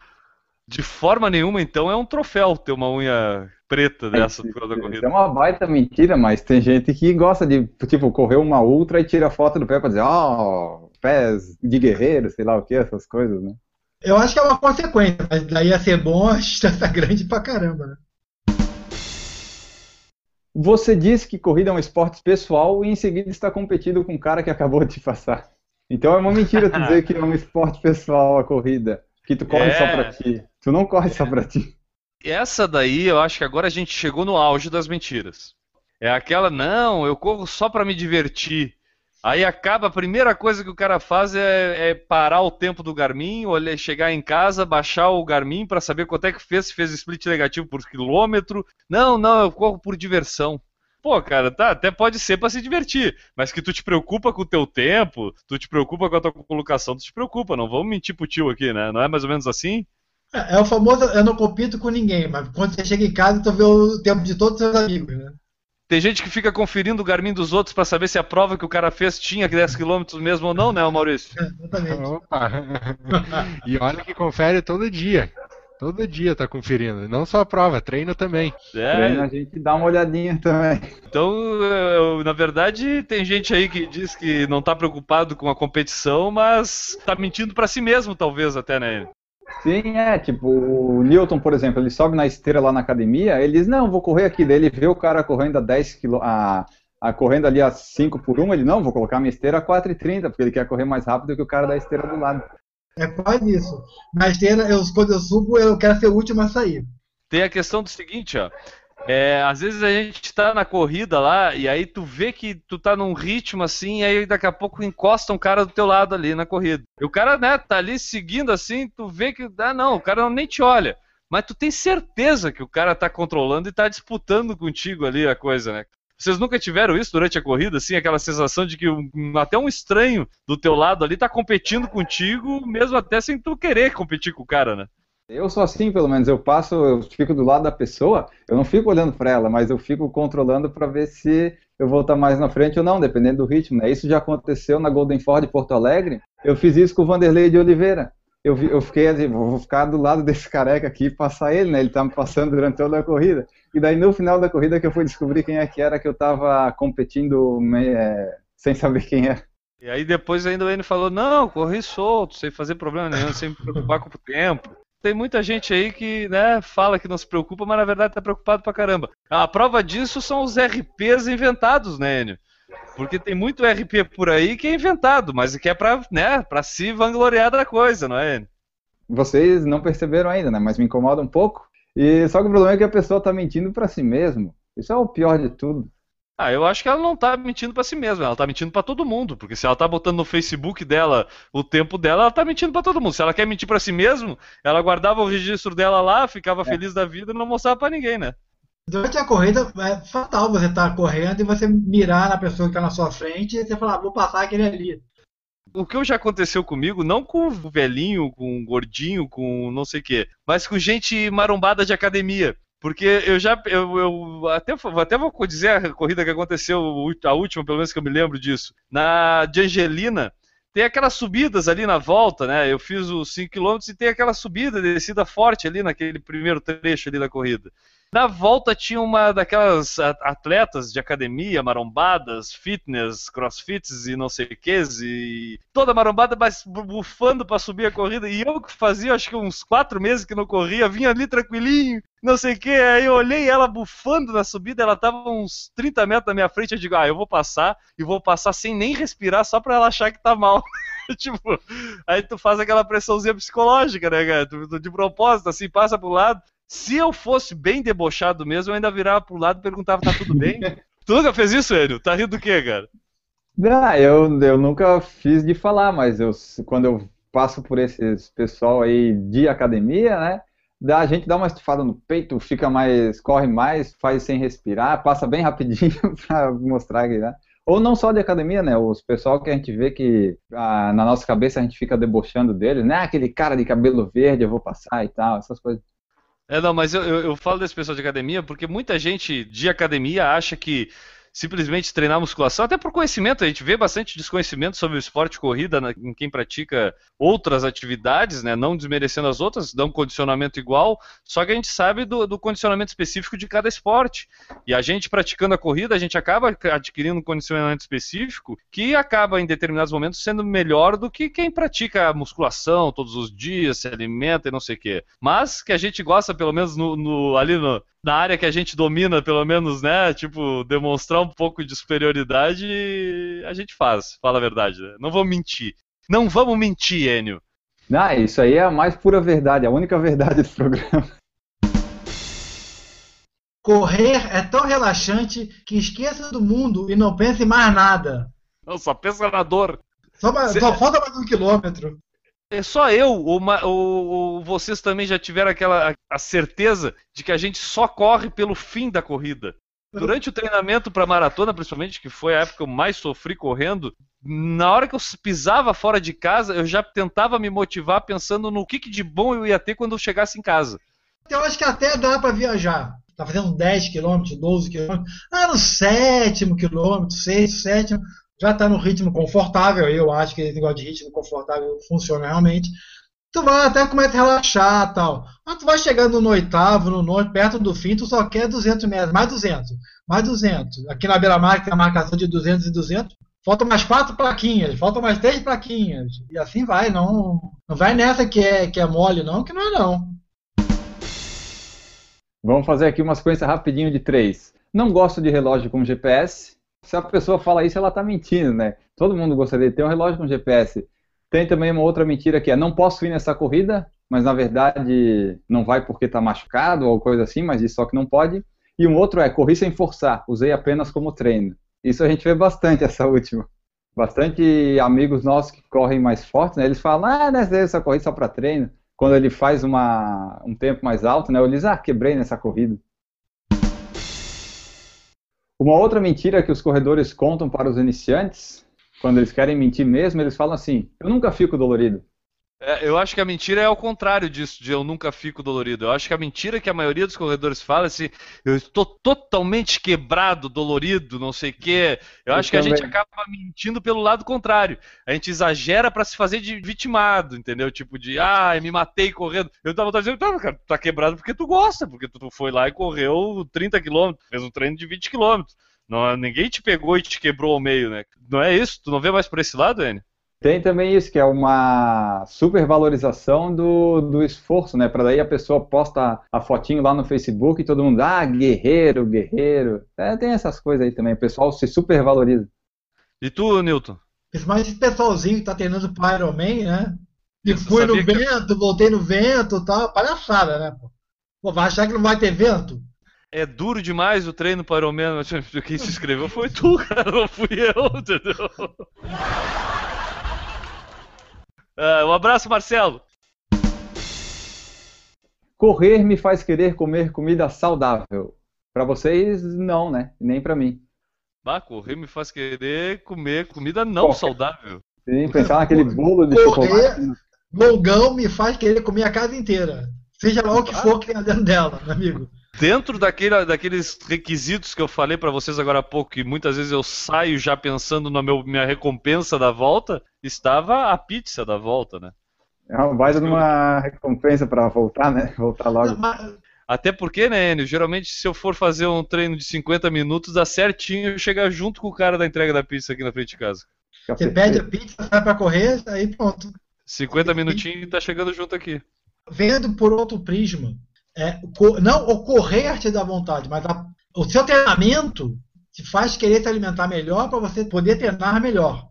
De forma nenhuma, então, é um troféu ter uma unha preta dessa causa da Isso corrida. é uma baita mentira, mas tem gente que gosta de, tipo, correr uma ultra e tira foto do pé pra dizer, ó, pés de guerreiro, sei lá o que, essas coisas, né? Eu acho que é uma consequência, mas daí a ser bom a distância é grande pra caramba, né? Você disse que corrida é um esporte pessoal e em seguida está competindo com um cara que acabou de te passar. Então é uma mentira tu dizer que é um esporte pessoal a corrida, que tu corre É. só pra ti. Tu não corre só pra ti. Essa daí, eu acho que agora a gente chegou no auge das mentiras. É aquela, não, eu corro só pra me divertir. Aí acaba, a primeira coisa que o cara faz é, é parar o tempo do Garmin, olhar, chegar em casa, baixar o Garmin pra saber quanto é que fez, se fez split negativo por quilômetro. Não, não, eu corro por diversão. Pô, cara, tá, até pode ser pra se divertir, mas que tu te preocupa com o teu tempo, tu te preocupa com a tua colocação, tu te preocupa, não vamos mentir pro tio aqui, né? Não é mais ou menos assim? É, é o famoso eu não compito com ninguém, mas quando você chega em casa, tu vê o tempo de todos os seus amigos, né? Tem gente que fica conferindo o Garmin dos outros pra saber se a prova que o cara fez tinha 10 km mesmo ou não, né, Maurício? É, exatamente. Opa! e olha que confere todo dia. Todo dia tá conferindo. Não só a prova, treino também. Treino, É, a gente dá uma olhadinha também. então, eu- na verdade, tem gente aí que diz que não tá preocupado com a competição, mas tá mentindo pra si mesmo, talvez, até, né? Sim, é, tipo, o Newton, por exemplo, ele sobe na esteira lá na academia, ele diz, não, vou correr aqui, daí ele vê o cara correndo a 10 km, a, a correndo ali a 5 por 1, ele, não, vou colocar minha esteira a 4,30, porque ele quer correr mais rápido que o cara da esteira do lado. É quase isso. Na esteira, eu, quando eu subo, eu quero ser o último a sair. Tem a questão do seguinte, ó. É, às vezes a gente tá na corrida lá e aí tu vê que tu tá num ritmo assim, e aí daqui a pouco encosta um cara do teu lado ali na corrida. E o cara, né, tá ali seguindo assim, tu vê que, ah não, o cara nem te olha. Mas tu tem certeza que o cara tá controlando e tá disputando contigo ali a coisa, né? Vocês nunca tiveram isso durante a corrida, assim, aquela sensação de que um- até um estranho do teu lado ali tá competindo contigo, mesmo até sem tu querer competir com o cara, né? Eu sou assim, pelo menos, eu passo, eu fico do lado da pessoa, eu não fico olhando para ela, mas eu fico controlando para ver se eu vou estar mais na frente ou não, dependendo do ritmo, né? Isso já aconteceu na Golden Ford de Porto Alegre, eu fiz isso com o Vanderlei de Oliveira. Eu, vi- eu fiquei assim, vou ficar do lado desse careca aqui e passar ele, né? Ele tá me passando durante toda a corrida. E daí no final da corrida que eu fui descobrir quem é que era que eu tava competindo é, sem saber quem era. E aí depois ainda Enio falou, não, corri solto, sem fazer problema nenhum, sem me preocupar com o tempo. Tem muita gente aí que, né, fala que não se preocupa, mas na verdade tá preocupado pra caramba. A prova disso são os RPs inventados, né, Enio? Porque tem muito RP por aí que é inventado, mas que é pra, né, pra se vangloriar da coisa, não é, Enio? Vocês não perceberam ainda, né? Mas me incomoda um pouco. E só que o problema é que a pessoa tá mentindo para si mesmo. Isso é o pior de tudo. Ah, eu acho que ela não tá mentindo pra si mesma, ela tá mentindo pra todo mundo, porque se ela tá botando no Facebook dela o tempo dela, ela tá mentindo pra todo mundo. Se ela quer mentir pra si mesma, ela guardava o registro dela lá, ficava feliz da vida e não mostrava pra ninguém, né? Durante a corrida é fatal você estar correndo e você mirar na pessoa que está na sua frente e você falar, "Ah, vou passar aquele ali. O que já aconteceu comigo, não com o velhinho, com o gordinho, com não sei o quê, mas com gente marombada de academia. Porque eu já. Eu, eu até, até vou dizer a corrida que aconteceu, a última, pelo menos que eu me lembro disso. Na de Angelina, tem aquelas subidas ali na volta, né? Eu fiz os 5km e tem aquela subida, descida forte ali naquele primeiro trecho ali da corrida. Na volta tinha uma daquelas atletas de academia, marombadas, fitness, crossfits e não sei o que, e toda marombada, mas bu- bufando pra subir a corrida. E eu que fazia, acho que uns quatro meses que não corria, vinha ali tranquilinho, não sei o que. Aí eu olhei ela bufando na subida, ela tava uns 30 metros na minha frente. Eu digo, ah, eu vou passar e vou passar sem nem respirar, só pra ela achar que tá mal. tipo, aí tu faz aquela pressãozinha psicológica, né, cara? Tu de propósito, assim, passa pro lado. Se eu fosse bem debochado mesmo, eu ainda virava pro lado e perguntava, tá tudo bem? tu nunca fez isso, Enio? Tá rindo do quê, cara? Não, eu, eu nunca fiz de falar, mas eu, quando eu passo por esses pessoal aí de academia, né? Da, a gente dá uma estufada no peito, fica mais, corre mais, faz sem respirar, passa bem rapidinho pra mostrar que, né? Ou não só de academia, né? Os pessoal que a gente vê que ah, na nossa cabeça a gente fica debochando deles, né? Aquele cara de cabelo verde, eu vou passar e tal, essas coisas. É, não, mas eu, eu, eu falo desse pessoal de academia porque muita gente de academia acha que simplesmente treinar musculação, até por conhecimento, a gente vê bastante desconhecimento sobre o esporte corrida né, em quem pratica outras atividades, né, não desmerecendo as outras, dão um condicionamento igual, só que a gente sabe do, do condicionamento específico de cada esporte. E a gente praticando a corrida, a gente acaba adquirindo um condicionamento específico que acaba em determinados momentos sendo melhor do que quem pratica a musculação todos os dias, se alimenta e não sei o quê. Mas que a gente gosta, pelo menos no, no- ali no- na área que a gente domina, pelo menos, né? Tipo, demonstrar um pouco de superioridade, a gente faz, fala a verdade. Né? Não vamos mentir. Não vamos mentir, Enio. Ah, isso aí é a mais pura verdade, a única verdade do programa. Correr é tão relaxante que esqueça do mundo e não pense em mais nada. Não, só pensa na dor. Só, mais- Cê- só falta mais um quilômetro. É só eu ou, ou- vocês também já tiveram aquela a certeza de que a gente só corre pelo fim da corrida. Durante o treinamento para maratona, principalmente, que foi a época que eu mais sofri correndo, na hora que eu pisava fora de casa, eu já tentava me motivar pensando no que, que de bom eu ia ter quando eu chegasse em casa. Eu acho que até dá para viajar. Tá fazendo 10 quilômetros, 12 quilômetros. Ah, no sétimo quilômetro, sexto, sétimo, já tá no ritmo confortável. Eu acho que esse negócio de ritmo confortável funciona realmente. Tu vai até começa a relaxar tal. Mas tu vai chegando no oitavo, no nono, perto do fim, tu só quer 200 metros, mais 200, mais 200. Aqui na beira-mar tem a marcação de 200 e 200. Faltam mais quatro plaquinhas, faltam mais três plaquinhas. E assim vai, não, não vai nessa que é, que é mole, não, que não é não. Vamos fazer aqui uma sequência rapidinho de três. Não gosto de relógio com GPS. Se a pessoa fala isso, ela está mentindo, né? Todo mundo gostaria de ter um relógio com GPS. Tem também uma outra mentira que é não posso ir nessa corrida, mas na verdade não vai porque está machucado ou coisa assim, mas diz só que não pode. E um outro é corri sem forçar, usei apenas como treino. Isso a gente vê bastante essa última. Bastante amigos nossos que correm mais fortes, né? Eles falam, ah, nessa essa corrida só para treino. Quando ele faz uma, um tempo mais alto, né? Eu diz, ah, quebrei nessa corrida. Uma outra mentira que os corredores contam para os iniciantes, quando eles querem mentir mesmo, eles falam assim: eu nunca fico dolorido. É, eu acho que a mentira é o contrário disso, de eu nunca fico dolorido. Eu acho que a mentira que a maioria dos corredores fala é assim, eu estou totalmente quebrado, dolorido, não sei o quê. Eu, Eu acho que a gente também. acaba mentindo pelo lado contrário. A gente exagera pra se fazer de vitimado, entendeu? Tipo de, ah, me matei correndo. Eu tava dizendo, tá, cara, tu tá quebrado porque tu gosta, porque tu foi lá e correu 30 quilômetros, fez um treino de 20 quilômetros. Não, ninguém te pegou e te quebrou ao meio, né? Não é isso? Tu não vê mais por esse lado, Enio? Tem também isso, que é uma supervalorização do, do esforço, né? Para daí a pessoa posta a fotinho lá no Facebook e todo mundo, ah, guerreiro, guerreiro. É, tem essas coisas aí também, o pessoal se supervaloriza. E tu, Newton? Principalmente esse pessoalzinho que tá treinando pro Iron Man, né? E Você fui no que- vento, voltei no vento e tal. Palhaçada, né? Pô? Pô, vai achar que não vai ter vento? é duro demais o treino para o menos. Quem se inscreveu foi tu, cara, não fui eu, entendeu? Ah, um abraço, Marcelo. Correr me faz querer comer comida saudável. Para vocês, não, né? Nem para mim. Bah, correr me faz querer comer comida não saudável. Sim, pensar naquele bolo de Correr, chocolate. longão me faz querer comer a casa inteira. Seja lá o que for que tenha dentro dela, meu amigo. Dentro daquele, daqueles requisitos que eu falei pra vocês agora há pouco, que muitas vezes eu saio já pensando na meu, minha recompensa da volta, estava a pizza da volta, né? É uma baita de uma recompensa para voltar, né? Voltar logo. Mas- Até porque, né, Enio, geralmente se eu for fazer um treino de 50 minutos, dá certinho eu chegar junto com o cara da entrega da pizza aqui na frente de casa. Fica Você pede a pizza, sai pra correr, aí pronto. 50 minutinhos e tá chegando junto aqui. Vendo por outro prisma, é, não o correr te dá vontade, mas a- o seu treinamento te faz querer se alimentar melhor para você poder treinar melhor.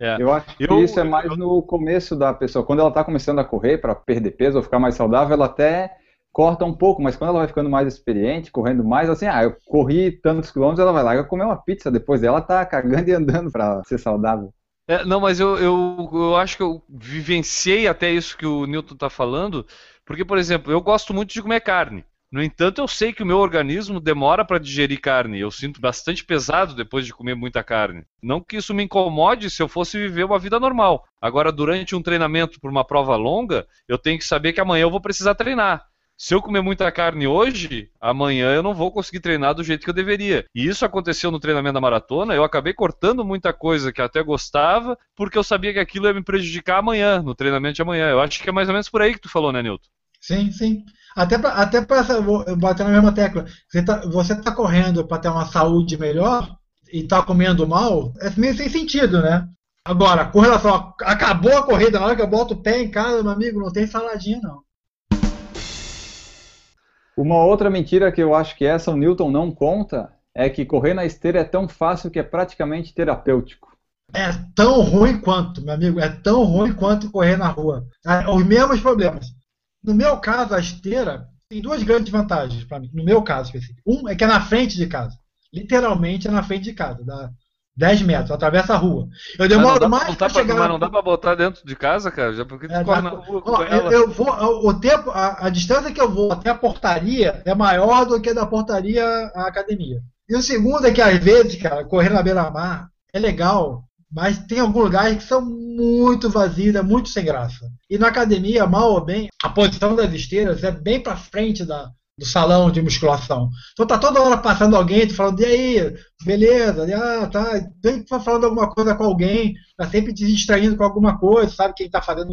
É. Eu acho que Eu- isso é mais no começo da pessoa. Quando ela está começando a correr para perder peso ou ficar mais saudável, ela até corta um pouco, mas quando ela vai ficando mais experiente, correndo mais, assim, ah, eu corri tantos quilômetros, ela vai lá e comer uma pizza depois dela, tá cagando e andando para ser saudável. É, não, mas eu, eu, eu acho que eu vivenciei até isso que o Newton tá falando, porque, por exemplo, eu gosto muito de comer carne. No entanto, eu sei que o meu organismo demora para digerir carne. Eu sinto bastante pesado depois de comer muita carne. Não que isso me incomode se eu fosse viver uma vida normal. Agora, durante um treinamento por uma prova longa, eu tenho que saber que amanhã eu vou precisar treinar. Se eu comer muita carne hoje, amanhã eu não vou conseguir treinar do jeito que eu deveria. E isso aconteceu no treinamento da maratona. Eu acabei cortando muita coisa que até gostava, porque eu sabia que aquilo ia me prejudicar amanhã, no treinamento de amanhã. Eu acho que é mais ou menos por aí que tu falou, né, Nilton? Sim, sim. Até pra, até pra bater na mesma tecla. Você tá, você tá correndo para ter uma saúde melhor e tá comendo mal, é meio sem sentido, né? Agora, com relação a, acabou a corrida, na hora que eu boto o pé em casa, meu amigo, não tem saladinha, não. Uma outra mentira que eu acho que essa o Newton não conta é que correr na esteira é tão fácil que é praticamente terapêutico. É tão ruim quanto, meu amigo, é tão ruim quanto correr na rua. É, os mesmos problemas. No meu caso, a esteira tem duas grandes vantagens para mim. No meu caso específico. Um é que é na frente de casa. Literalmente é na frente de casa. Dá 10 metros, atravessa a rua. Eu não demoro pra mais para pra- chegar mas não dá pra botar dentro de casa, cara? Já porque tu É, corre na rua Ó, eu, eu vou, o tempo, a, a distância que eu vou até a portaria é maior do que da portaria à academia. E o segundo é que às vezes, cara, correr na beira-mar é legal, mas tem alguns lugares que são muito vazios, é muito sem graça. E na academia, mal ou bem, a posição das esteiras é bem para frente da, do salão de musculação. Então tá toda hora passando alguém, tu falando, e aí, beleza, e, ah, tá, tem falando alguma coisa com alguém, tá sempre te distraindo com alguma coisa, sabe quem tá fazendo,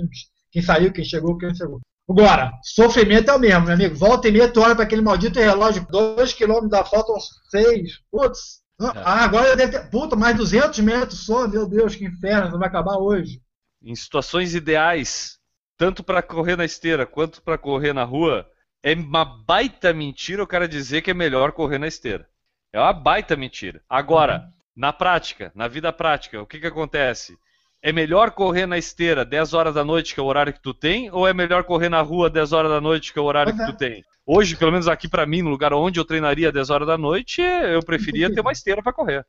quem saiu, quem chegou, quem chegou. Agora, sofrimento é o mesmo, meu amigo. Volta e meia, tu olha para aquele maldito relógio, 2 km da faltam 6. Putz. Ah, agora eu devo ter. Puta, mais 200 metros só. Meu Deus, que inferno, vai acabar hoje. Em situações ideais, tanto pra correr na esteira quanto pra correr na rua, é uma baita mentira o cara dizer que é melhor correr na esteira. É uma baita mentira. Agora, na prática, na vida prática, o que que acontece? É melhor correr na esteira 10 horas da noite, que é o horário que tu tem, ou é melhor correr na rua 10 horas da noite, que é o horário que tu tem? Hoje, pelo menos aqui pra mim, no lugar onde eu treinaria 10 horas da noite, eu preferia ter uma esteira pra correr.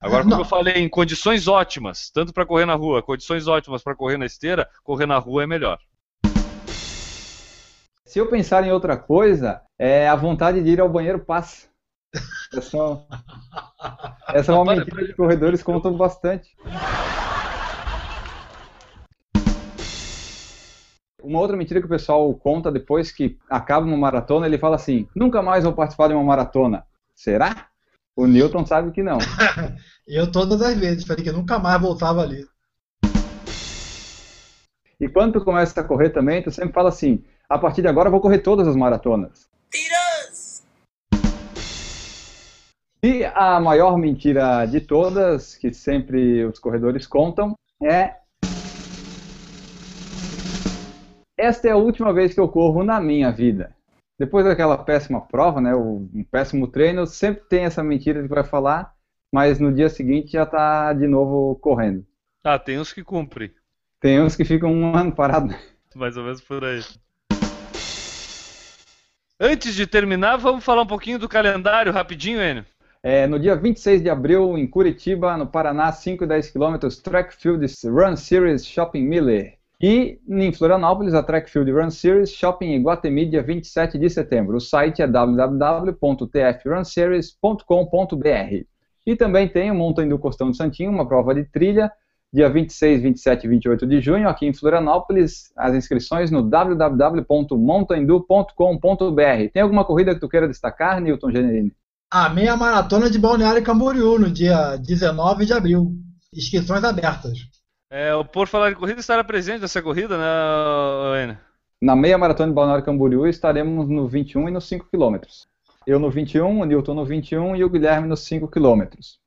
Agora, como eu falei, em condições ótimas, tanto pra correr na rua, condições ótimas pra correr na esteira, correr na rua é melhor. Se eu pensar em outra coisa, é a vontade de ir ao banheiro passa. Essa, essa é uma Para- mentira que corredores contam bastante. Uma outra mentira que o pessoal conta depois que acaba uma maratona, ele fala assim: nunca mais vou participar de uma maratona. Será? O Newton sabe que não. Eu todas as vezes, falei que nunca mais voltava ali. E quando tu começa a correr também, tu sempre fala assim: a partir de agora eu vou correr todas as maratonas. E a maior mentira de todas, que sempre os corredores contam, é. Esta é a última vez que eu corro na minha vida. Depois daquela péssima prova, né, um péssimo treino, sempre tem essa mentira que vai falar, mas no dia seguinte já está de novo correndo. Ah, tem uns que cumprem. Tem uns que ficam um ano parado. Mais ou menos por aí. Antes de terminar, vamos falar um pouquinho do calendário rapidinho, Enio. É, no dia 26 de abril, em Curitiba, no Paraná, 5 e 10 quilômetros, Track Field Run Series Shopping Miller. E em Florianópolis, a Track Field Run Series Shopping Iguatemi, dia 27 de setembro. O site é www.tfrunseries.com.br. E também tem o Montanha do Costão de Santinho, uma prova de trilha, dia 26, 27 e 28 de junho, aqui em Florianópolis, as inscrições no www.montandu.com.br. Tem alguma corrida que tu queira destacar, Newton Generini? A meia maratona de Balneário Camboriú, no dia 19 de abril. Inscrições abertas. É, o Por Falar em Corrida estará presente nessa corrida, né, Enio? Na meia maratona de Balneário Camboriú estaremos no 21 e nos 5 quilômetros. Eu no 21, o Newton no 21 e o Guilherme nos 5 quilômetros.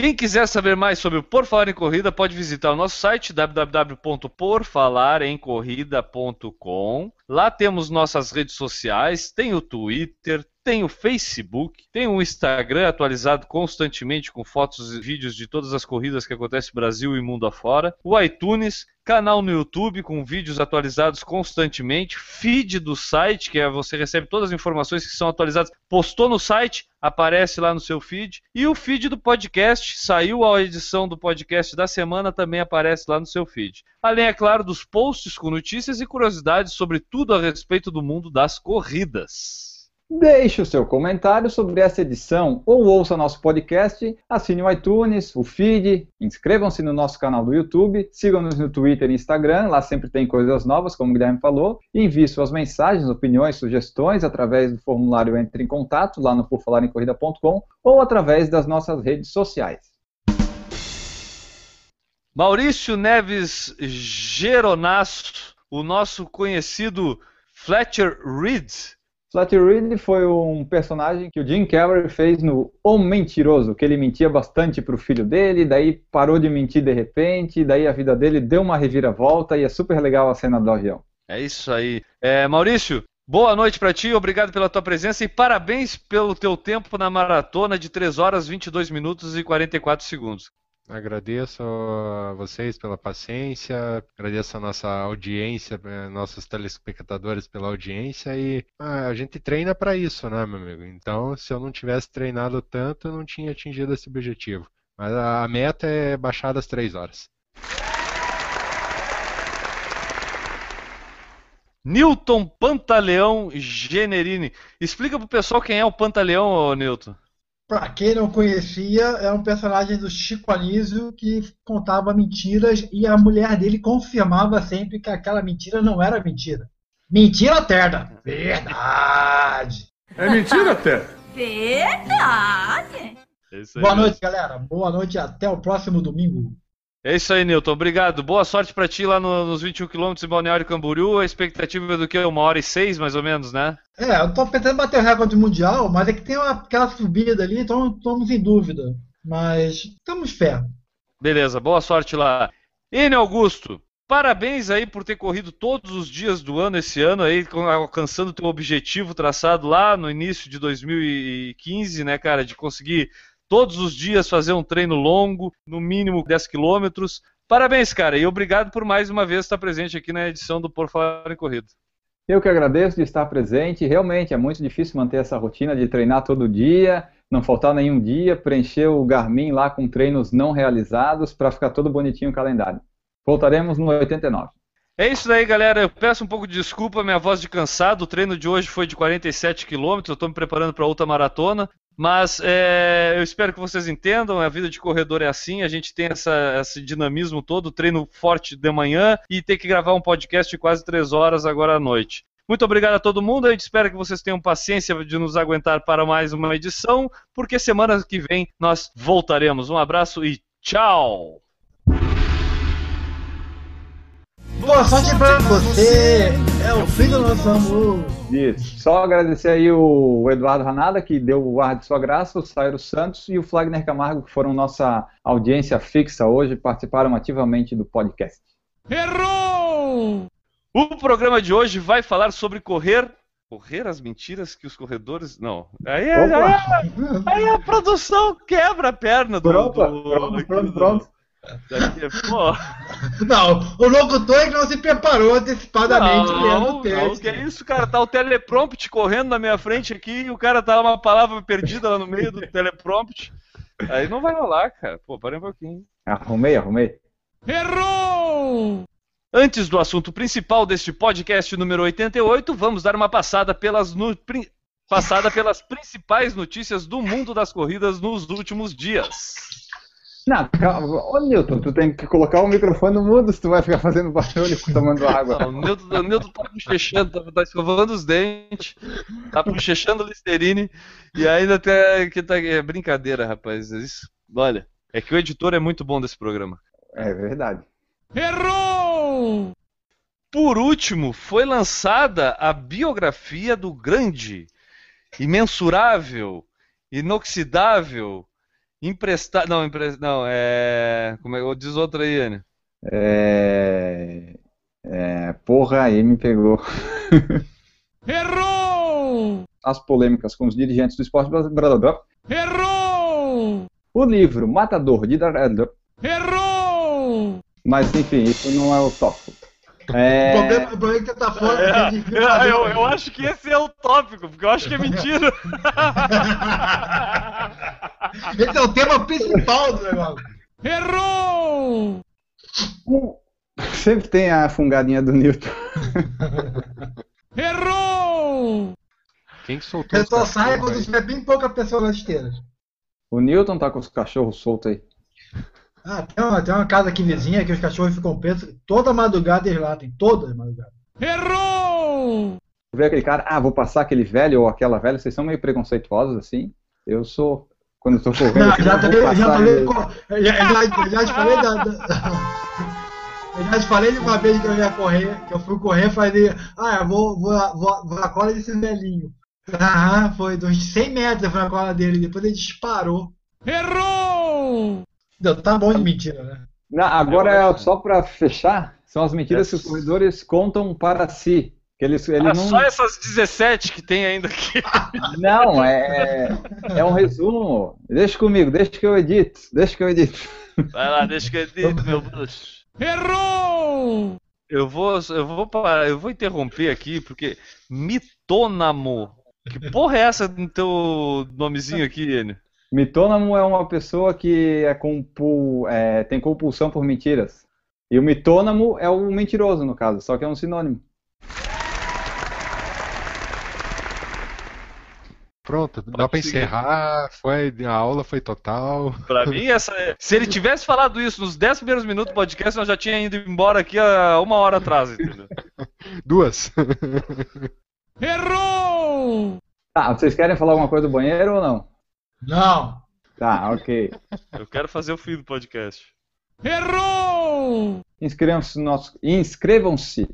Quem quiser saber mais sobre o Por Falar em Corrida, pode visitar o nosso site www.porfalarencorrida.com. Lá temos nossas redes sociais, tem o Twitter, tem o Facebook, tem o Instagram atualizado constantemente com fotos e vídeos de todas as corridas que acontecem no Brasil e mundo afora, o iTunes, canal no YouTube com vídeos atualizados constantemente, feed do site, que é você recebe todas as informações que são atualizadas, postou no site, aparece lá no seu feed, e o feed do podcast, saiu a edição do podcast da semana, também aparece lá no seu feed. Além, é claro, dos posts com notícias e curiosidades sobre tudo a respeito do mundo das corridas. Deixe o seu comentário sobre essa edição ou ouça nosso podcast, assine o iTunes, o feed, inscrevam-se no nosso canal do YouTube, sigam-nos no Twitter e Instagram, lá sempre tem coisas novas, como o Guilherme falou, e envie suas mensagens, opiniões, sugestões através do formulário Entre em Contato, lá no porfalarencorrida.com ou através das nossas redes sociais. Maurício Neves Geronasso, o nosso conhecido Fletcher Reed, Fletcher Reed foi um personagem que o Jim Carrey fez no O Mentiroso, que ele mentia bastante para o filho dele, daí parou de mentir de repente, daí a vida dele deu uma reviravolta e é super legal a cena do avião. É isso aí. É, Maurício, boa noite para ti, obrigado pela tua presença e parabéns pelo teu tempo na maratona de 3 horas 22 minutos e 44 segundos. Agradeço a vocês pela paciência, agradeço a nossa audiência, eh, nossos telespectadores pela audiência e ah, a gente treina para isso, né, meu amigo? Então, se eu não tivesse treinado tanto, eu não tinha atingido esse objetivo. Mas a meta é baixar das três horas. Newton Pantaleão Generini. Explica pro pessoal quem é o Pantaleão, Newton. Pra quem não conhecia, é um personagem do Chico Anísio que contava mentiras e a mulher dele confirmava sempre que aquela mentira não era mentira. Mentira, Terda! Verdade! É mentira, até. Verdade. Boa noite, galera. Boa noite e até o próximo domingo. É isso aí, Newton. Obrigado. Boa sorte pra ti lá no- nos 21 km em Balneário Camboriú. A expectativa é do que? Uma hora e seis, mais ou menos, né? É, eu tô pensando em bater o recorde mundial, mas é que tem uma- aquela subida ali, então estamos em dúvida. Mas temos fé. Beleza, boa sorte lá. N Augusto, parabéns aí por ter corrido todos os dias do ano esse ano aí, alcançando teu objetivo traçado lá no início de 2015, né, cara, de conseguir todos os dias fazer um treino longo, no mínimo 10 quilômetros. Parabéns, cara, e obrigado por mais uma vez estar presente aqui na edição do Por Falar em Corrida. Eu que agradeço de estar presente. Realmente é muito difícil manter essa rotina de treinar todo dia, não faltar nenhum dia, preencher o Garmin lá com treinos não realizados para ficar todo bonitinho o calendário. Voltaremos no 89. É isso daí, galera. Eu peço um pouco de desculpa, minha voz de cansado. O treino de hoje foi de 47 quilômetros. Eu estou me preparando para outra maratona. Mas é, eu espero que vocês entendam. A vida de corredor é assim. A gente tem essa, esse dinamismo todo, treino forte de manhã e ter que gravar um podcast de quase três horas agora à noite. Muito obrigado a todo mundo. A gente espera que vocês tenham paciência de nos aguentar para mais uma edição, porque semana que vem nós voltaremos. Um abraço e tchau! Boa sorte pra você! É o fim do nosso amor! Isso. Só agradecer aí o Eduardo Ranada, que deu o ar de sua graça, o Sairo Santos e o Flagner Camargo, que foram nossa audiência fixa hoje, participaram ativamente do podcast. Errou! O programa de hoje vai falar sobre correr. Correr as mentiras que os corredores. Não. Aí, é- aí, é- aí a produção quebra a perna do. Pronto, do- pronto, pronto, do- pronto. Pô, Não, o locutor é que não se preparou antecipadamente lendo não, o não, texto. que é isso, cara? Tá o teleprompt correndo na minha frente aqui e o cara tá uma palavra perdida lá no meio do teleprompt. Aí não vai rolar, cara. Pô, para um pouquinho. Arrumei, arrumei. Errou! Antes do assunto principal deste podcast número 88, vamos dar uma passada pelas, no- passada pelas principais notícias do mundo das corridas nos últimos dias. Não, calma. Ô, Newton, tu tem que colocar o microfone no mudo se tu vai ficar fazendo barulho tomando água. Não, o Nilton, o Nilton tá bochechando, tá, tá escovando os dentes, tá bochechando o Listerine e ainda até que tá é brincadeira, rapaz. Isso, olha, é que o editor é muito bom desse programa. É verdade. Errou! Por último, foi lançada a biografia do grande, imensurável, inoxidável, emprestável. Não, empre... não, é. Como é que diz outra aí, Anny? É... é... Porra, aí me pegou. Errou! As polêmicas com os dirigentes do esporte brasileiro. Errou! O livro Matador de. Errou! Mas enfim, isso não é o tópico. O É... problema, o problema é que você tá fora. É, fazer- eu, eu acho que esse é o tópico, porque eu acho que é mentira. Esse é o tema principal do negócio. Errou! um- Sempre tem a fungadinha do Newton. Errou! Quem que soltou Ele os só sai quando tiver bem pouca pessoa nas esteiras. O Newton tá com os cachorros soltos aí. Ah, tem uma, tem uma casa aqui vizinha que os cachorros ficam presos. Toda madrugada eles latem. Toda madrugada. Errou! Vê aquele cara, ah, vou passar aquele velho ou aquela velha, vocês são meio preconceituosos assim. Eu sou. Quando eu tô correndo, Não, assim, já, também, já falei. Já, já, já te falei da. da- Eu já te falei de uma vez que eu ia correr, que eu fui correr e falei, ah, eu vou, vou, vou, vou na cola desse velhinho. Aham, foi dos 100 metros fui na cola dele, depois ele disparou. Errou! Deu, tá bom de mentira, né? Não, agora é só pra fechar, são as mentiras que os corredores contam para si. Que eles, eles Ah, não, Só essas 17 que tem ainda aqui. não, é, é um resumo. Deixa comigo, deixa que eu edito, deixa que eu edito. Vai lá, deixa que eu edito, meu bruxo. Errou! Eu vou, eu vou parar, eu vou interromper aqui, porque mitônamo. Que porra é essa no teu nomezinho aqui, Enio? Mitônamo é uma pessoa que é compul, é, tem compulsão por mentiras. E o mitônamo é o mentiroso, no caso, só que é um sinônimo. Pronto, dá pra encerrar. Foi, a aula foi total. Pra mim, essa é- se ele tivesse falado isso nos 10 primeiros minutos do podcast, nós já tinha ido embora aqui há uma hora atrás, entendeu? Duas. Errou! Tá, vocês querem falar alguma coisa do banheiro ou não? Não. Tá, ok. Eu quero fazer o fim do podcast. Errou! Inscrevam-se no nosso, inscrevam-se